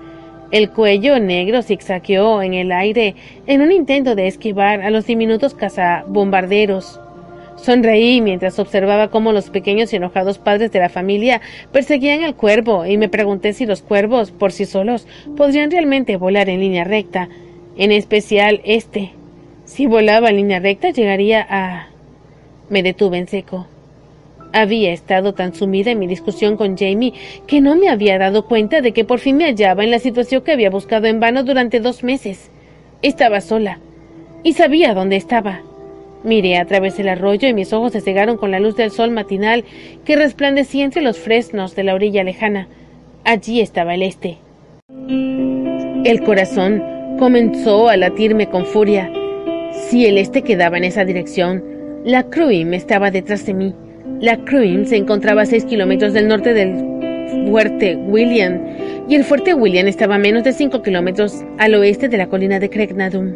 [SPEAKER 1] El cuello negro zigzagueó en el aire en un intento de esquivar a los diminutos cazabombarderos. Sonreí mientras observaba cómo los pequeños y enojados padres de la familia perseguían al cuervo y me pregunté si los cuervos, por sí solos, podrían realmente volar en línea recta, en especial este. Si volaba en línea recta llegaría a... Me detuve en seco. Había estado tan sumida en mi discusión con Jamie que no me había dado cuenta de que por fin me hallaba en la situación que había buscado en vano durante dos meses. Estaba sola y sabía dónde estaba. Miré a través del arroyo y mis ojos se cegaron con la luz del sol matinal que resplandecía entre los fresnos de la orilla lejana. Allí estaba el este. El corazón comenzó a latirme con furia. Si el este quedaba en esa dirección, la Cruim estaba detrás de mí. La Cruim se encontraba a seis kilómetros del norte del fuerte William y el fuerte William estaba a menos de cinco kilómetros al oeste de la colina de Cregnadum.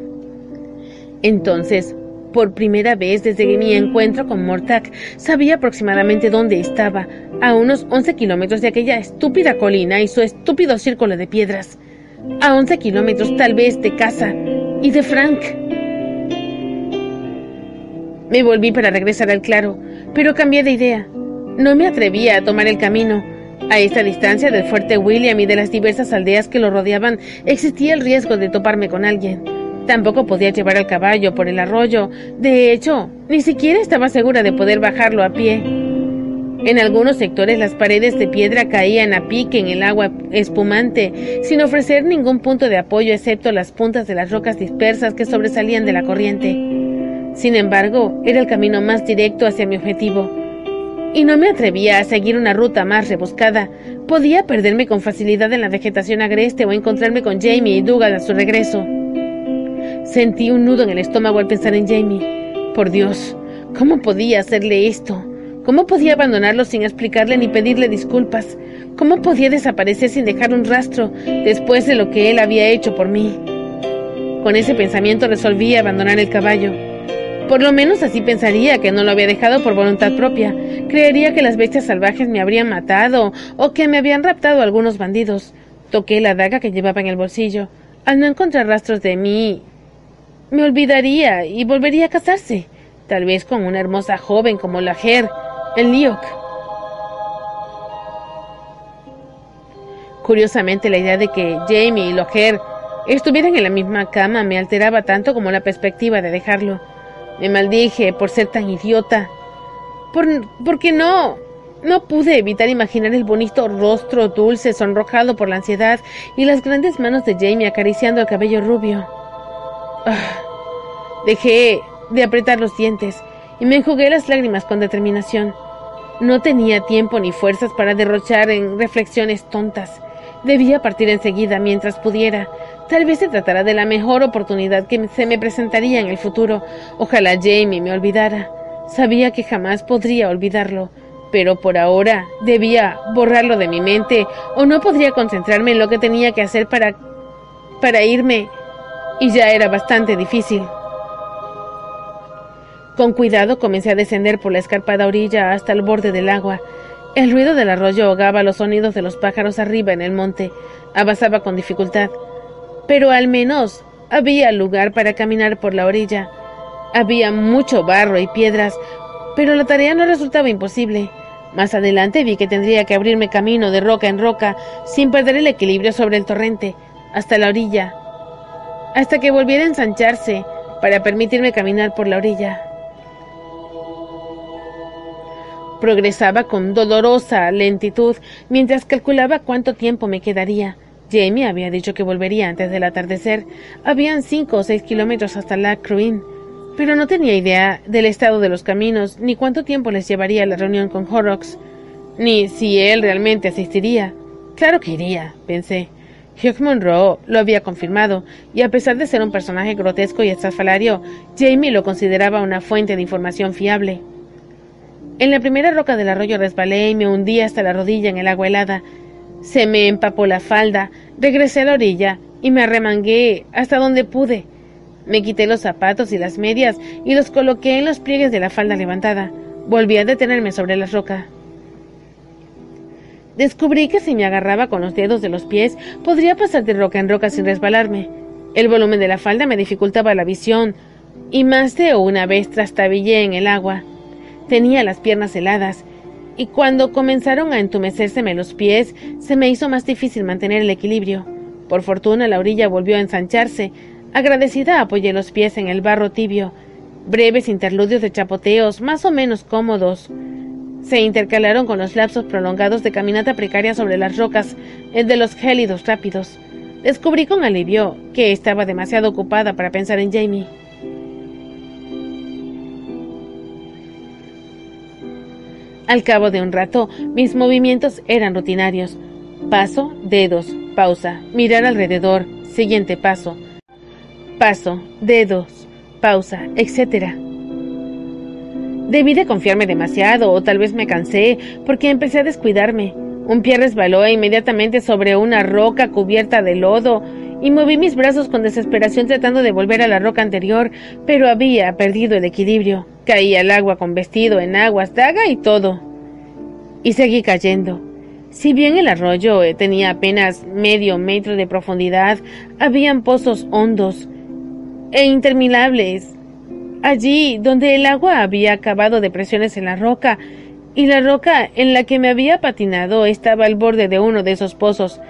[SPEAKER 1] Entonces, por primera vez desde mi encuentro con Mortak, sabía aproximadamente dónde estaba, a unos once kilómetros de aquella estúpida colina y su estúpido círculo de piedras. A once kilómetros tal vez de casa y de Frank. Me volví para regresar al claro, pero cambié de idea. No me atrevía a tomar el camino. A esta distancia del fuerte William y de las diversas aldeas que lo rodeaban, existía el riesgo de toparme con alguien. Tampoco podía llevar al caballo por el arroyo. De hecho, ni siquiera estaba segura de poder bajarlo a pie. En algunos sectores las paredes de piedra caían a pique en el agua espumante, sin ofrecer ningún punto de apoyo excepto las puntas de las rocas dispersas que sobresalían de la corriente. Sin embargo, era el camino más directo hacia mi objetivo. Y no me atrevía a seguir una ruta más rebuscada. Podía perderme con facilidad en la vegetación agreste o encontrarme con Jamie y Dougal a su regreso. Sentí un nudo en el estómago al pensar en Jamie. Por Dios, ¿cómo podía hacerle esto? ¿Cómo podía abandonarlo sin explicarle ni pedirle disculpas? ¿Cómo podía desaparecer sin dejar un rastro después de lo que él había hecho por mí? Con ese pensamiento resolví abandonar el caballo. Por lo menos así pensaría que no lo había dejado por voluntad propia. Creería que las bestias salvajes me habrían matado o que me habían raptado algunos bandidos. Toqué la daga que llevaba en el bolsillo. Al no encontrar rastros de mí, me olvidaría y volvería a casarse, tal vez con una hermosa joven como la Ger, el Liok. Curiosamente, la idea de que Jamie y Loher estuvieran en la misma cama me alteraba tanto como la perspectiva de dejarlo. Me maldije por ser tan idiota. Por, porque no, no pude evitar imaginar el bonito rostro dulce, sonrojado por la ansiedad, y las grandes manos de Jamie acariciando el cabello rubio. Ah, dejé de apretar los dientes y me enjugué las lágrimas con determinación. No tenía tiempo ni fuerzas para derrochar en reflexiones tontas. Debía partir enseguida mientras pudiera. Tal vez se tratara de la mejor oportunidad que se me presentaría en el futuro. Ojalá Jamie me olvidara. Sabía que jamás podría olvidarlo, pero por ahora debía borrarlo de mi mente o no podría concentrarme en lo que tenía que hacer para para irme y ya era bastante difícil. Con cuidado comencé a descender por la escarpada orilla hasta el borde del agua. El ruido del arroyo ahogaba los sonidos de los pájaros arriba en el monte. Avanzaba con dificultad, pero al menos había lugar para caminar por la orilla. Había mucho barro y piedras, pero la tarea no resultaba imposible. Más adelante vi que tendría que abrirme camino de roca en roca, sin perder el equilibrio sobre el torrente, hasta la orilla, hasta que volviera a ensancharse para permitirme caminar por la orilla. Progresaba con dolorosa lentitud mientras calculaba cuánto tiempo me quedaría. Jamie había dicho que volvería antes del atardecer. Habían cinco o seis kilómetros hasta la Cruin, pero no tenía idea del estado de los caminos, ni cuánto tiempo les llevaría la reunión con Horrocks, ni si él realmente asistiría. Claro que iría, pensé. Hugh Monroe lo había confirmado, y a pesar de ser un personaje grotesco y estrafalario, Jamie lo consideraba una fuente de información fiable. En la primera roca del arroyo resbalé y me hundí hasta la rodilla en el agua helada. Se me empapó la falda, regresé a la orilla y me arremangué hasta donde pude. Me quité los zapatos y las medias y los coloqué en los pliegues de la falda levantada. Volví a detenerme sobre la roca. Descubrí que si me agarraba con los dedos de los pies, podría pasar de roca en roca sin resbalarme. El volumen de la falda me dificultaba la visión, y más de una vez trastabillé en el agua. Tenía las piernas heladas, y cuando comenzaron a entumecérseme los pies, se me hizo más difícil mantener el equilibrio. Por fortuna la orilla volvió a ensancharse. Agradecida apoyé los pies en el barro tibio. Breves interludios de chapoteos, más o menos cómodos, se intercalaron con los lapsos prolongados de caminata precaria sobre las rocas, el de los gélidos rápidos. Descubrí con alivio que estaba demasiado ocupada para pensar en Jamie. Al cabo de un rato, mis movimientos eran rutinarios. Paso, dedos, pausa, mirar alrededor, siguiente paso. Paso, dedos, pausa, etc. Debí de confiarme demasiado, o tal vez me cansé, porque empecé a descuidarme. Un pie resbaló inmediatamente sobre una roca cubierta de lodo, y moví mis brazos con desesperación tratando de volver a la roca anterior, pero había perdido el equilibrio. Caí al agua con vestido en aguas, daga y todo. Y seguí cayendo. Si bien el arroyo eh, tenía apenas medio metro de profundidad, habían pozos hondos e interminables allí donde el agua había acabado depresiones en la roca, y la roca en la que me había patinado estaba al borde de uno de esos pozos.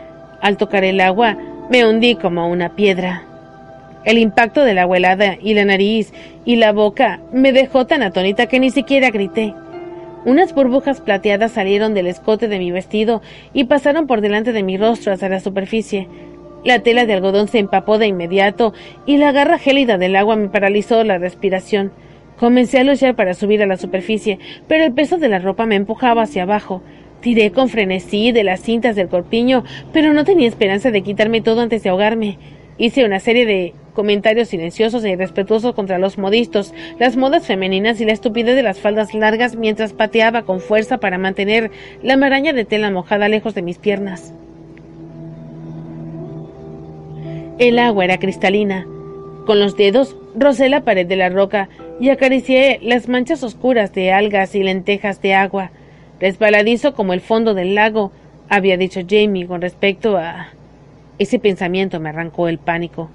[SPEAKER 1] Al tocar el agua, me hundí como una piedra. El impacto de la agua helada y la nariz y la boca me dejó tan atónita que ni siquiera grité. Unas burbujas plateadas salieron del escote de mi vestido y pasaron por delante de mi rostro hasta la superficie. La tela de algodón se empapó de inmediato y la garra gélida del agua me paralizó la respiración. Comencé a luchar para subir a la superficie, pero el peso de la ropa me empujaba hacia abajo. Tiré con frenesí de las cintas del corpiño, pero no tenía esperanza de quitarme todo antes de ahogarme. Hice una serie de comentarios silenciosos e irrespetuosos contra los modistos, las modas femeninas y la estupidez de las faldas largas mientras pateaba con fuerza para mantener la maraña de tela mojada lejos de mis piernas. El agua era cristalina. Con los dedos rocé la pared de la roca y acaricié las manchas oscuras de algas y lentejas de agua, resbaladizo como el fondo del lago, había dicho Jamie con respecto a... Ese pensamiento me arrancó el pánico.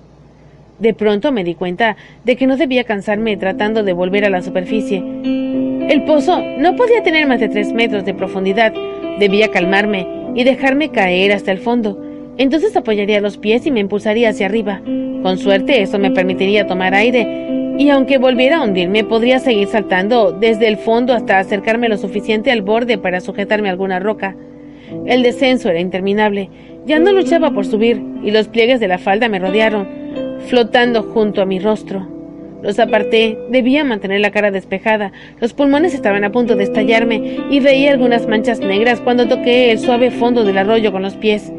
[SPEAKER 1] De pronto me di cuenta de que no debía cansarme tratando de volver a la superficie. El pozo no podía tener más de tres metros de profundidad. Debía calmarme y dejarme caer hasta el fondo. Entonces apoyaría los pies y me impulsaría hacia arriba. Con suerte eso me permitiría tomar aire, y aunque volviera a hundirme, podría seguir saltando desde el fondo hasta acercarme lo suficiente al borde para sujetarme a alguna roca. El descenso era interminable. Ya no luchaba por subir, y los pliegues de la falda me rodearon, flotando junto a mi rostro. Los aparté, debía mantener la cara despejada, los pulmones estaban a punto de estallarme y veía algunas manchas negras cuando toqué el suave fondo del arroyo con los pies.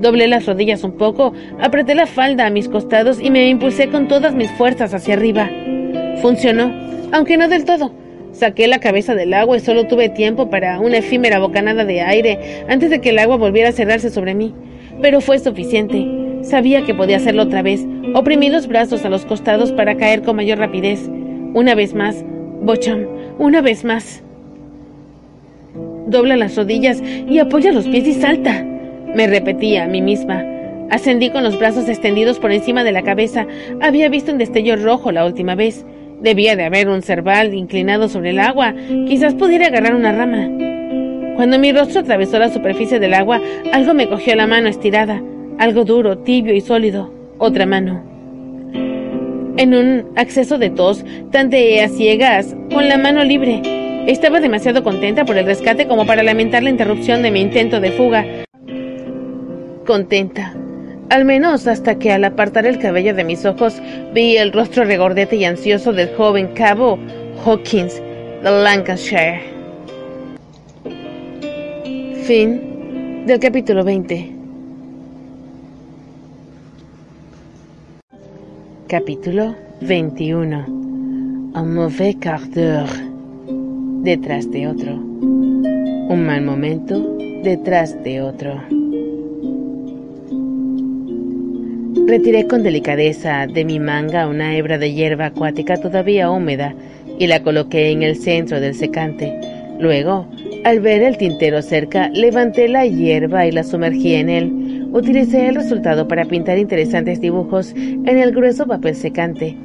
[SPEAKER 1] Doblé las rodillas un poco, apreté la falda a mis costados y me impulsé con todas mis fuerzas hacia arriba. Funcionó, aunque no del todo. Saqué la cabeza del agua y solo tuve tiempo para una efímera bocanada de aire antes de que el agua volviera a cerrarse sobre mí. Pero fue suficiente. Sabía que podía hacerlo otra vez. Oprimí los brazos a los costados para caer con mayor rapidez. Una vez más. Bocham, una vez más. Dobla las rodillas y apoya los pies y salta. Me repetía a mí misma. Ascendí con los brazos extendidos por encima de la cabeza. Había visto un destello rojo la última vez. Debía de haber un cerval inclinado sobre el agua. Quizás pudiera agarrar una rama. Cuando mi rostro atravesó la superficie del agua, algo me cogió la mano estirada. Algo duro, tibio y sólido. Otra mano. En un acceso de tos, tanteé a ciegas, con la mano libre. Estaba demasiado contenta por el rescate como para lamentar la interrupción de mi intento de fuga, contenta. Al menos hasta que al apartar el cabello de mis ojos vi el rostro regordete y ansioso del joven cabo Hawkins de Lancashire. Fin del capítulo 20. Capítulo 21. Un mauvais quart d'heure. Detrás de otro. Un mal momento detrás de otro. Retiré con delicadeza de mi manga una hebra de hierba acuática todavía húmeda y la coloqué en el centro del secante. Luego, Al ver el tintero cerca, levanté la hierba y la sumergí en él. Utilicé el resultado para pintar interesantes dibujos en el grueso papel secante.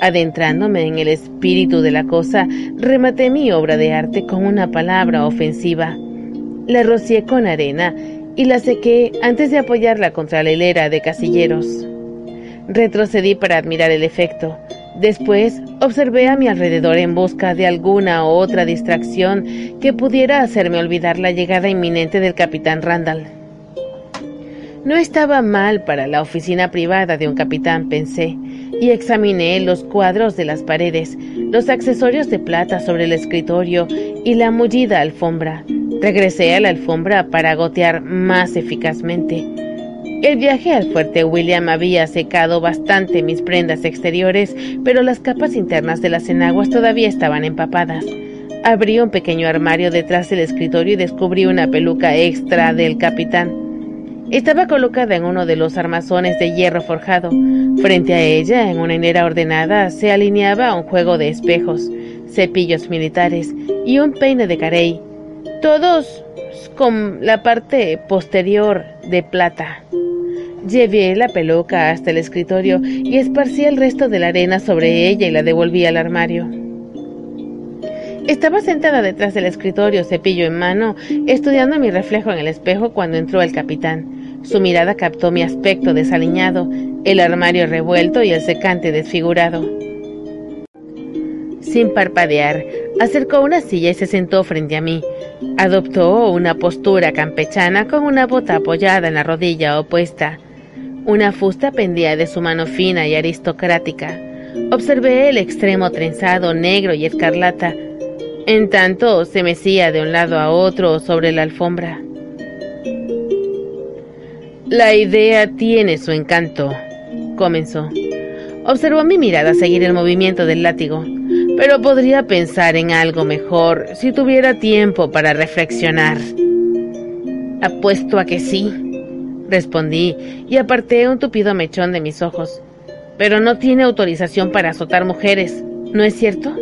[SPEAKER 1] Adentrándome en el espíritu de la cosa, rematé mi obra de arte con una palabra ofensiva. La rocié con arena y la sequé antes de apoyarla contra la hilera de casilleros. Retrocedí para admirar el efecto. Después observé a mi alrededor en busca de alguna otra distracción que pudiera hacerme olvidar la llegada inminente del capitán Randall. No estaba mal para la oficina privada de un capitán, pensé, y examiné los cuadros de las paredes, los accesorios de plata sobre el escritorio y la mullida alfombra. Regresé a la alfombra para gotear más eficazmente. El viaje al fuerte William había secado bastante mis prendas exteriores, pero las capas internas de las enaguas todavía estaban empapadas. Abrí un pequeño armario detrás del escritorio y descubrí una peluca extra del capitán. Estaba colocada en uno de los armazones de hierro forjado. Frente a ella, en una hilera ordenada, se alineaba un juego de espejos, cepillos militares y un peine de carey, todos con la parte posterior de plata. Llevé la peluca hasta el escritorio y esparcí el resto de la arena sobre ella y la devolví al armario. Estaba sentada detrás del escritorio, cepillo en mano, estudiando mi reflejo en el espejo cuando entró el capitán. Su mirada captó mi aspecto desaliñado, el armario revuelto y el secante desfigurado. Sin parpadear, acercó una silla y se sentó frente a mí. Adoptó una postura campechana con una bota apoyada en la rodilla opuesta. Una fusta pendía de su mano fina y aristocrática. Observé el extremo trenzado negro y escarlata. En tanto se mecía de un lado a otro sobre la alfombra. La idea tiene su encanto, comenzó. Observó mi mirada seguir el movimiento del látigo, pero podría pensar en algo mejor si tuviera tiempo para reflexionar. Apuesto a que sí, respondí y aparté un tupido mechón de mis ojos. Pero no tiene autorización para azotar mujeres, ¿no es cierto?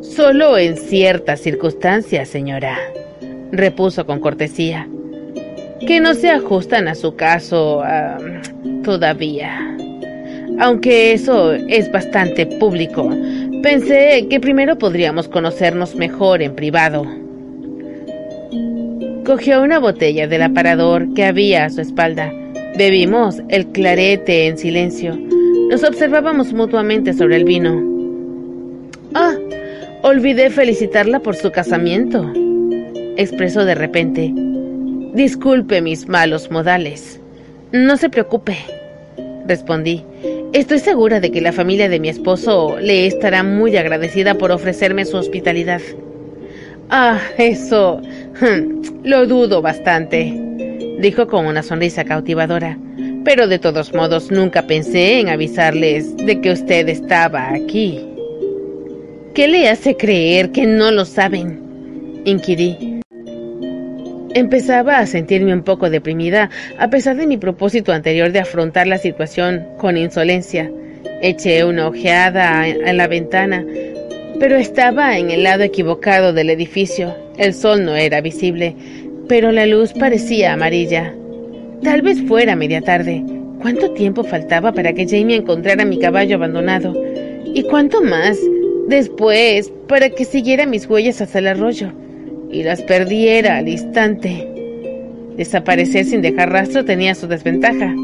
[SPEAKER 1] Solo en ciertas circunstancias, señora, repuso con cortesía, que no se ajustan a su caso todavía. Aunque eso es bastante público, pensé que primero podríamos conocernos mejor en privado. Cogió una botella del aparador que había a su espalda. Bebimos el clarete en silencio. Nos observábamos mutuamente sobre el vino. Ah, olvidé felicitarla por su casamiento, expresó de repente. Disculpe mis malos modales. No se preocupe, respondí. Estoy segura de que la familia de mi esposo le estará muy agradecida por ofrecerme su hospitalidad. Ah, eso. Hmm, lo dudo bastante, dijo con una sonrisa cautivadora. Pero de todos modos nunca pensé en avisarles de que usted estaba aquí. ¿Qué le hace creer que no lo saben? inquirí. Empezaba a sentirme un poco deprimida a pesar de mi propósito anterior de afrontar la situación con insolencia. Eché una ojeada en la ventana pero estaba en el lado equivocado del edificio. El sol no era visible, pero la luz parecía amarilla. Tal vez fuera media tarde. ¿Cuánto tiempo faltaba para que Jamie encontrara mi caballo abandonado? ¿Y cuánto más después para que siguiera mis huellas hasta el arroyo y las perdiera al instante? Desaparecer sin dejar rastro tenía su desventaja.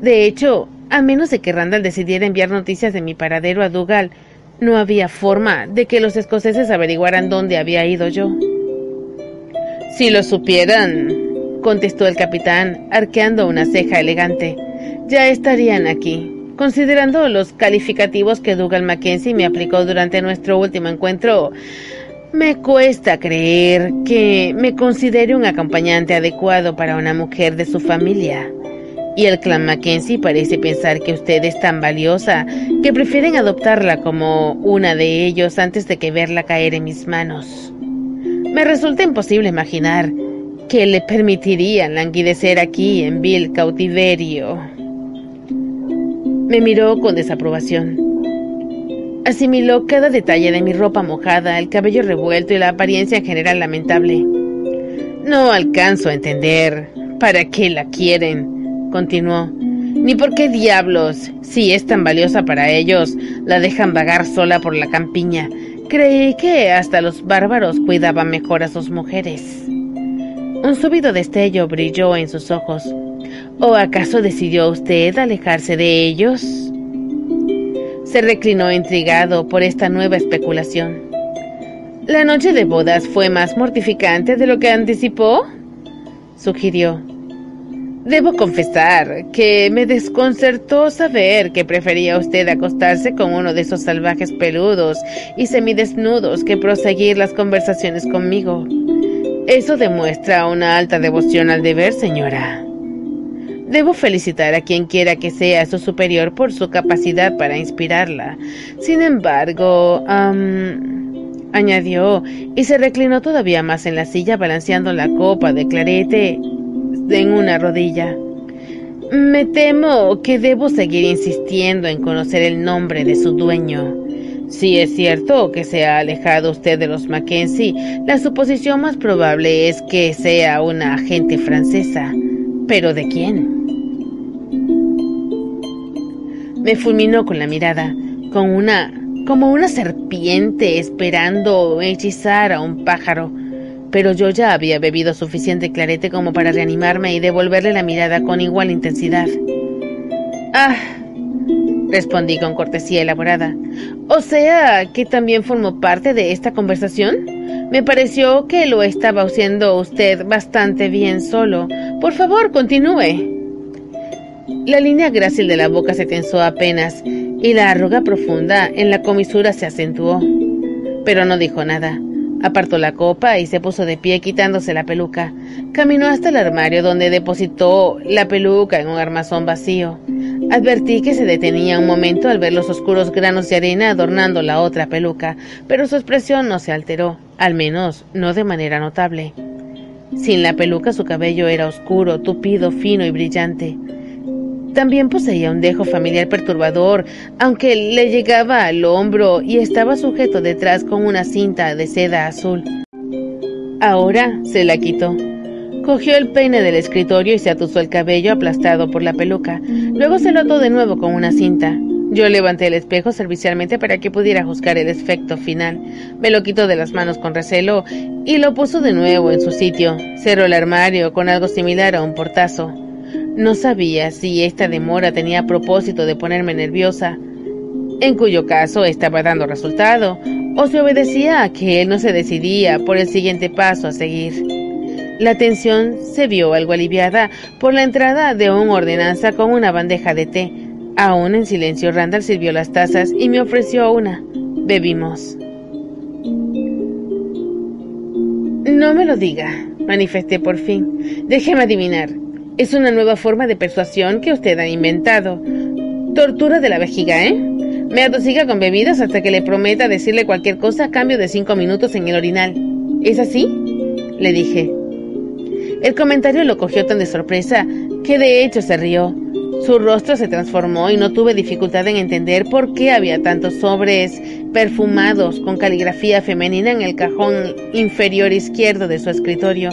[SPEAKER 1] De hecho, a menos de que Randall decidiera enviar noticias de mi paradero a Dougal, no había forma de que los escoceses averiguaran dónde había ido yo. Si lo supieran, contestó el capitán, arqueando una ceja elegante, ya estarían aquí. Considerando los calificativos que Dougal Mackenzie me aplicó durante nuestro último encuentro, me cuesta creer que me considere un acompañante adecuado para una mujer de su familia. Y el clan Mackenzie parece pensar que usted es tan valiosa que prefieren adoptarla como una de ellos antes de que verla caer en mis manos. Me resulta imposible imaginar que le permitirían languidecer aquí en vil cautiverio. Me miró con desaprobación. Asimiló cada detalle de mi ropa mojada, el cabello revuelto y la apariencia en general lamentable. No alcanzo a entender para qué la quieren, continuó. Ni por qué diablos, si es tan valiosa para ellos, la dejan vagar sola por la campiña. Creí que hasta los bárbaros cuidaban mejor a sus mujeres. Un súbito destello brilló en sus ojos. ¿O acaso decidió usted alejarse de ellos? Se reclinó intrigado por esta nueva especulación. ¿La noche de bodas fue más mortificante de lo que anticipó? sugirió. Debo confesar que me desconcertó saber que prefería usted acostarse con uno de esos salvajes peludos y semidesnudos que proseguir las conversaciones conmigo. Eso demuestra una alta devoción al deber, señora. Debo felicitar a quien quiera que sea su superior por su capacidad para inspirarla. Sin embargo, añadió, y se reclinó todavía más en la silla balanceando la copa de clarete en una rodilla. Me temo que debo seguir insistiendo en conocer el nombre de su dueño. Si es cierto que se ha alejado usted de los Mackenzie, la suposición más probable es que sea una agente francesa. ¿Pero de quién? Me fulminó con la mirada, con una como una serpiente esperando hechizar a un pájaro pero yo ya había bebido suficiente clarete como para reanimarme y devolverle la mirada con igual intensidad. Ah, respondí con cortesía elaborada. O sea, que también formó parte de esta conversación. Me pareció que lo estaba haciendo usted bastante bien solo. Por favor, continúe. La línea grácil de la boca se tensó apenas y la arruga profunda en la comisura se acentuó. Pero no dijo nada. Apartó la copa y se puso de pie quitándose la peluca. Caminó hasta el armario donde depositó la peluca en un armazón vacío. Advertí que se detenía un momento al ver los oscuros granos de arena adornando la otra peluca, pero su expresión no se alteró, al menos no de manera notable. Sin la peluca su cabello era oscuro, tupido, fino y brillante. También poseía un dejo familiar perturbador, aunque le llegaba al hombro y estaba sujeto detrás con una cinta de seda azul. Ahora se la quitó. Cogió el peine del escritorio y se atusó el cabello aplastado por la peluca. Luego se lo ató de nuevo con una cinta. Yo levanté el espejo servicialmente para que pudiera juzgar el efecto final. Me lo quitó de las manos con recelo y lo puso de nuevo en su sitio. Cerró el armario con algo similar a un portazo. No sabía si esta demora tenía propósito de ponerme nerviosa, en cuyo caso estaba dando resultado, o se obedecía a que él no se decidía por el siguiente paso a seguir. La tensión se vio algo aliviada por la entrada de un ordenanza con una bandeja de té. Aún en silencio, Randall sirvió las tazas y me ofreció una. Bebimos. No me lo diga, manifesté por fin. Déjeme adivinar. Es una nueva forma de persuasión que usted ha inventado. Tortura de la vejiga, ¿eh? Me atosiga con bebidas hasta que le prometa decirle cualquier cosa a cambio de cinco minutos en el orinal. ¿Es así? Le dije. El comentario lo cogió tan de sorpresa que de hecho se rió. Su rostro se transformó y no tuve dificultad en entender por qué había tantos sobres perfumados con caligrafía femenina en el cajón inferior izquierdo de su escritorio.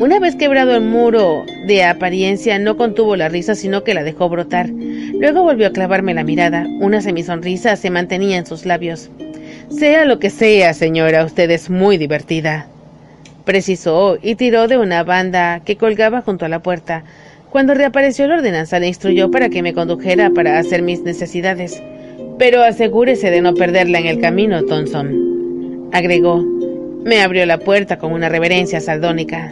[SPEAKER 1] Una vez quebrado el muro de apariencia, no contuvo la risa, sino que la dejó brotar. Luego volvió a clavarme la mirada. Una semisonrisa se mantenía en sus labios. Sea lo que sea, señora, usted es muy divertida. Precisó y tiró de una banda que colgaba junto a la puerta. Cuando reapareció la ordenanza le instruyó para que me condujera para hacer mis necesidades. Pero asegúrese de no perderla en el camino, Thompson. Agregó. Me abrió la puerta con una reverencia saldónica.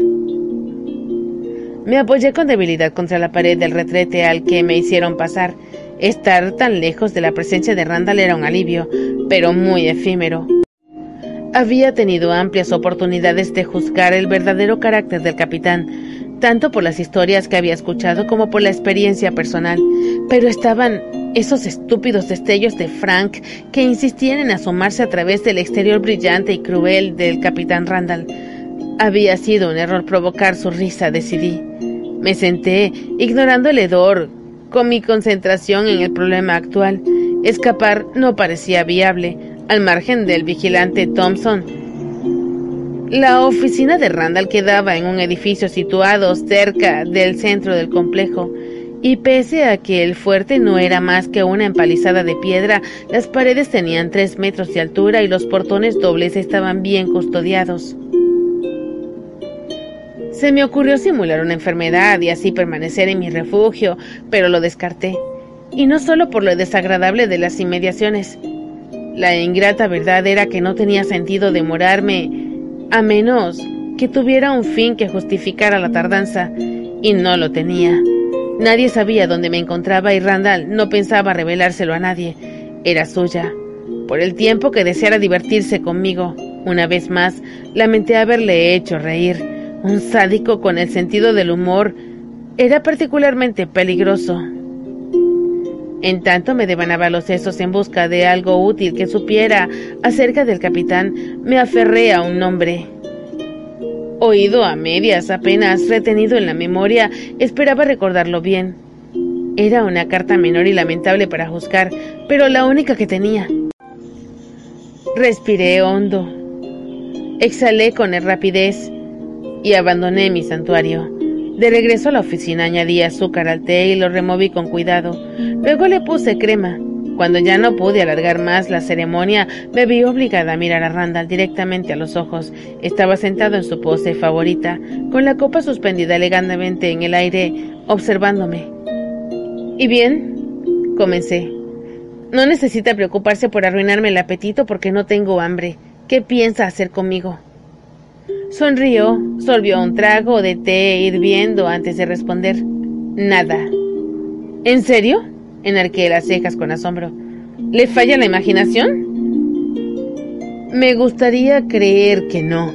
[SPEAKER 1] Me apoyé con debilidad contra la pared del retrete al que me hicieron pasar. Estar tan lejos de la presencia de Randall era un alivio, pero muy efímero. Había tenido amplias oportunidades de juzgar el verdadero carácter del capitán, tanto por las historias que había escuchado como por la experiencia personal, pero estaban esos estúpidos destellos de Frank que insistían en asomarse a través del exterior brillante y cruel del capitán Randall. Había sido un error provocar su risa, decidí. Me senté, ignorando el hedor, con mi concentración en el problema actual. Escapar no parecía viable, al margen del vigilante Thompson. La oficina de Randall quedaba en un edificio situado cerca del centro del complejo, y pese a que el fuerte no era más que una empalizada de piedra, las paredes tenían tres metros de altura y los portones dobles estaban bien custodiados. Se me ocurrió simular una enfermedad y así permanecer en mi refugio, pero lo descarté. Y no solo por lo desagradable de las inmediaciones. La ingrata verdad era que no tenía sentido demorarme, a menos que tuviera un fin que justificara la tardanza, y no lo tenía. Nadie sabía dónde me encontraba y Randall no pensaba revelárselo a nadie. Era suya. Por el tiempo que deseara divertirse conmigo, una vez más, lamenté haberle hecho reír. Un sádico con el sentido del humor era particularmente peligroso. En tanto me devanaba los sesos en busca de algo útil que supiera acerca del capitán, me aferré a un nombre oído a medias, apenas retenido en la memoria, esperaba recordarlo bien. Era una carta menor y lamentable para juzgar, pero la única que tenía. Respiré hondo. Exhalé con rapidez y abandoné mi santuario. De regreso a la oficina añadí azúcar al té y lo removí con cuidado. Luego le puse crema. Cuando ya no pude alargar más la ceremonia, me vi obligada a mirar a Randall directamente a los ojos. Estaba sentado en su pose favorita, con la copa suspendida elegantemente en el aire, observándome. ¿Y bien? comencé. No necesita preocuparse por arruinarme el apetito porque no tengo hambre. ¿Qué piensa hacer conmigo? Sonrió, sorbió un trago de té hirviendo antes de responder. Nada. ¿En serio? Enarqué las cejas con asombro. ¿Le falla la imaginación? Me gustaría creer que no,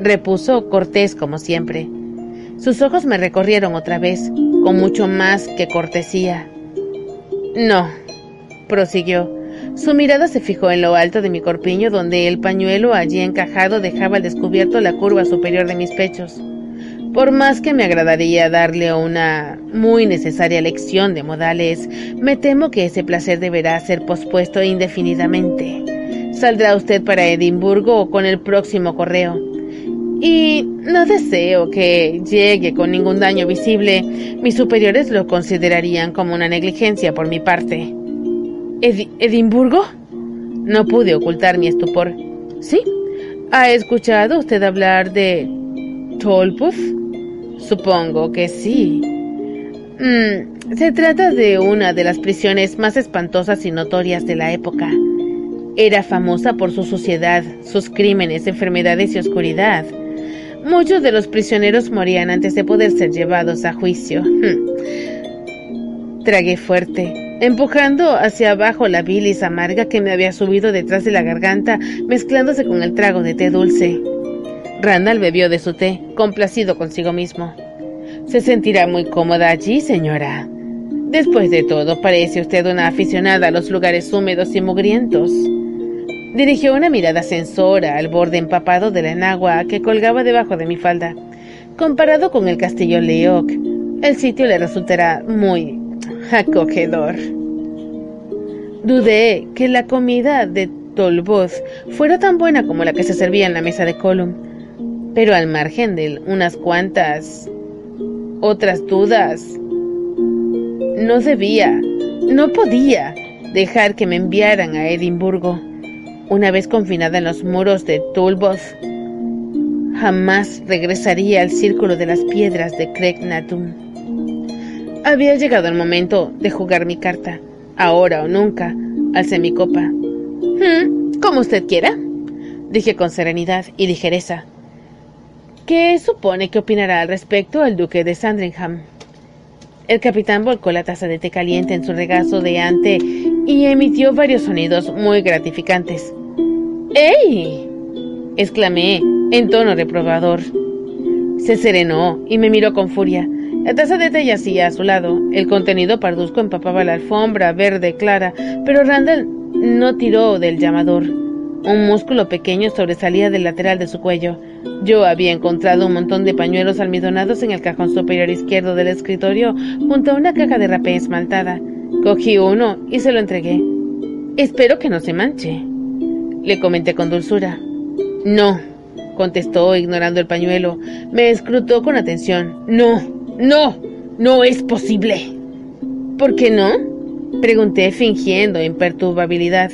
[SPEAKER 1] repuso Cortés como siempre. Sus ojos me recorrieron otra vez, con mucho más que cortesía. No, prosiguió. Su mirada se fijó en lo alto de mi corpiño, donde el pañuelo allí encajado dejaba descubierto la curva superior de mis pechos. Por más que me agradaría darle una muy necesaria lección de modales, me temo que ese placer deberá ser pospuesto indefinidamente. Saldrá usted para Edimburgo con el próximo correo. Y no deseo que llegue con ningún daño visible. Mis superiores lo considerarían como una negligencia por mi parte. ¿Edimburgo? No pude ocultar mi estupor. ¿Sí? ¿Ha escuchado usted hablar de Tolputh? Supongo que sí. Mm, se trata de una de las prisiones más espantosas y notorias de la época. Era famosa por su suciedad, sus crímenes, enfermedades y oscuridad. Muchos de los prisioneros morían antes de poder ser llevados a juicio. Tragué fuerte, empujando hacia abajo la bilis amarga que me había subido detrás de la garganta, mezclándose con el trago de té dulce. Randall bebió de su té, complacido consigo mismo. Se sentirá muy cómoda allí, señora. Después de todo, parece usted una aficionada a los lugares húmedos y mugrientos. Dirigió una mirada censora al borde empapado de la enagua que colgaba debajo de mi falda. Comparado con el castillo Leoc, el sitio le resultará muy (laughs) acogedor. Dudé que la comida de Tolboth fuera tan buena como la que se servía en la mesa de Column pero al margen de unas cuantas otras dudas, no debía, no podía dejar que me enviaran a Edimburgo. Una vez confinada en los muros de Tulboth, jamás regresaría al círculo de las piedras de Craignatum. Había llegado el momento de jugar mi carta, ahora o nunca, alcé mi copa. Hmm, como usted quiera, dije con serenidad y ligereza. ¿Qué supone que opinará al respecto el duque de Sandringham? El capitán volcó la taza de té caliente en su regazo de ante y emitió varios sonidos muy gratificantes. ¡Ey! exclamé en tono reprobador. Se serenó y me miró con furia. La taza de té yacía a su lado. El contenido parduzco empapaba la alfombra verde clara, pero Randall no tiró del llamador. Un músculo pequeño sobresalía del lateral de su cuello. Yo había encontrado un montón de pañuelos almidonados en el cajón superior izquierdo del escritorio junto a una caja de rapé esmaltada. Cogí uno y se lo entregué. Espero que no se manche. Le comenté con dulzura. No, contestó ignorando el pañuelo. Me escrutó con atención. No, no, no es posible. ¿Por qué no? Pregunté fingiendo imperturbabilidad.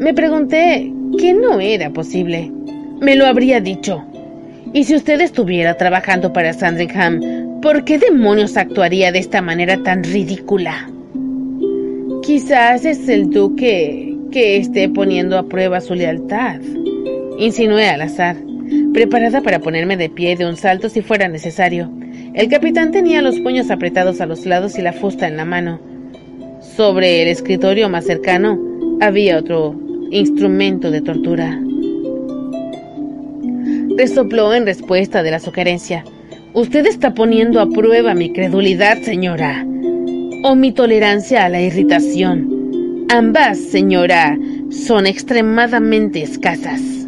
[SPEAKER 1] Me pregunté qué no era posible. Me lo habría dicho. Y si usted estuviera trabajando para Sandringham, ¿por qué demonios actuaría de esta manera tan ridícula? Quizás es el duque que esté poniendo a prueba su lealtad. Insinué al azar, preparada para ponerme de pie de un salto si fuera necesario. El capitán tenía los puños apretados a los lados y la fusta en la mano. Sobre el escritorio más cercano había otro instrumento de tortura. Resopló en respuesta de la sugerencia. Usted está poniendo a prueba mi credulidad, señora, o mi tolerancia a la irritación. Ambas, señora, son extremadamente escasas.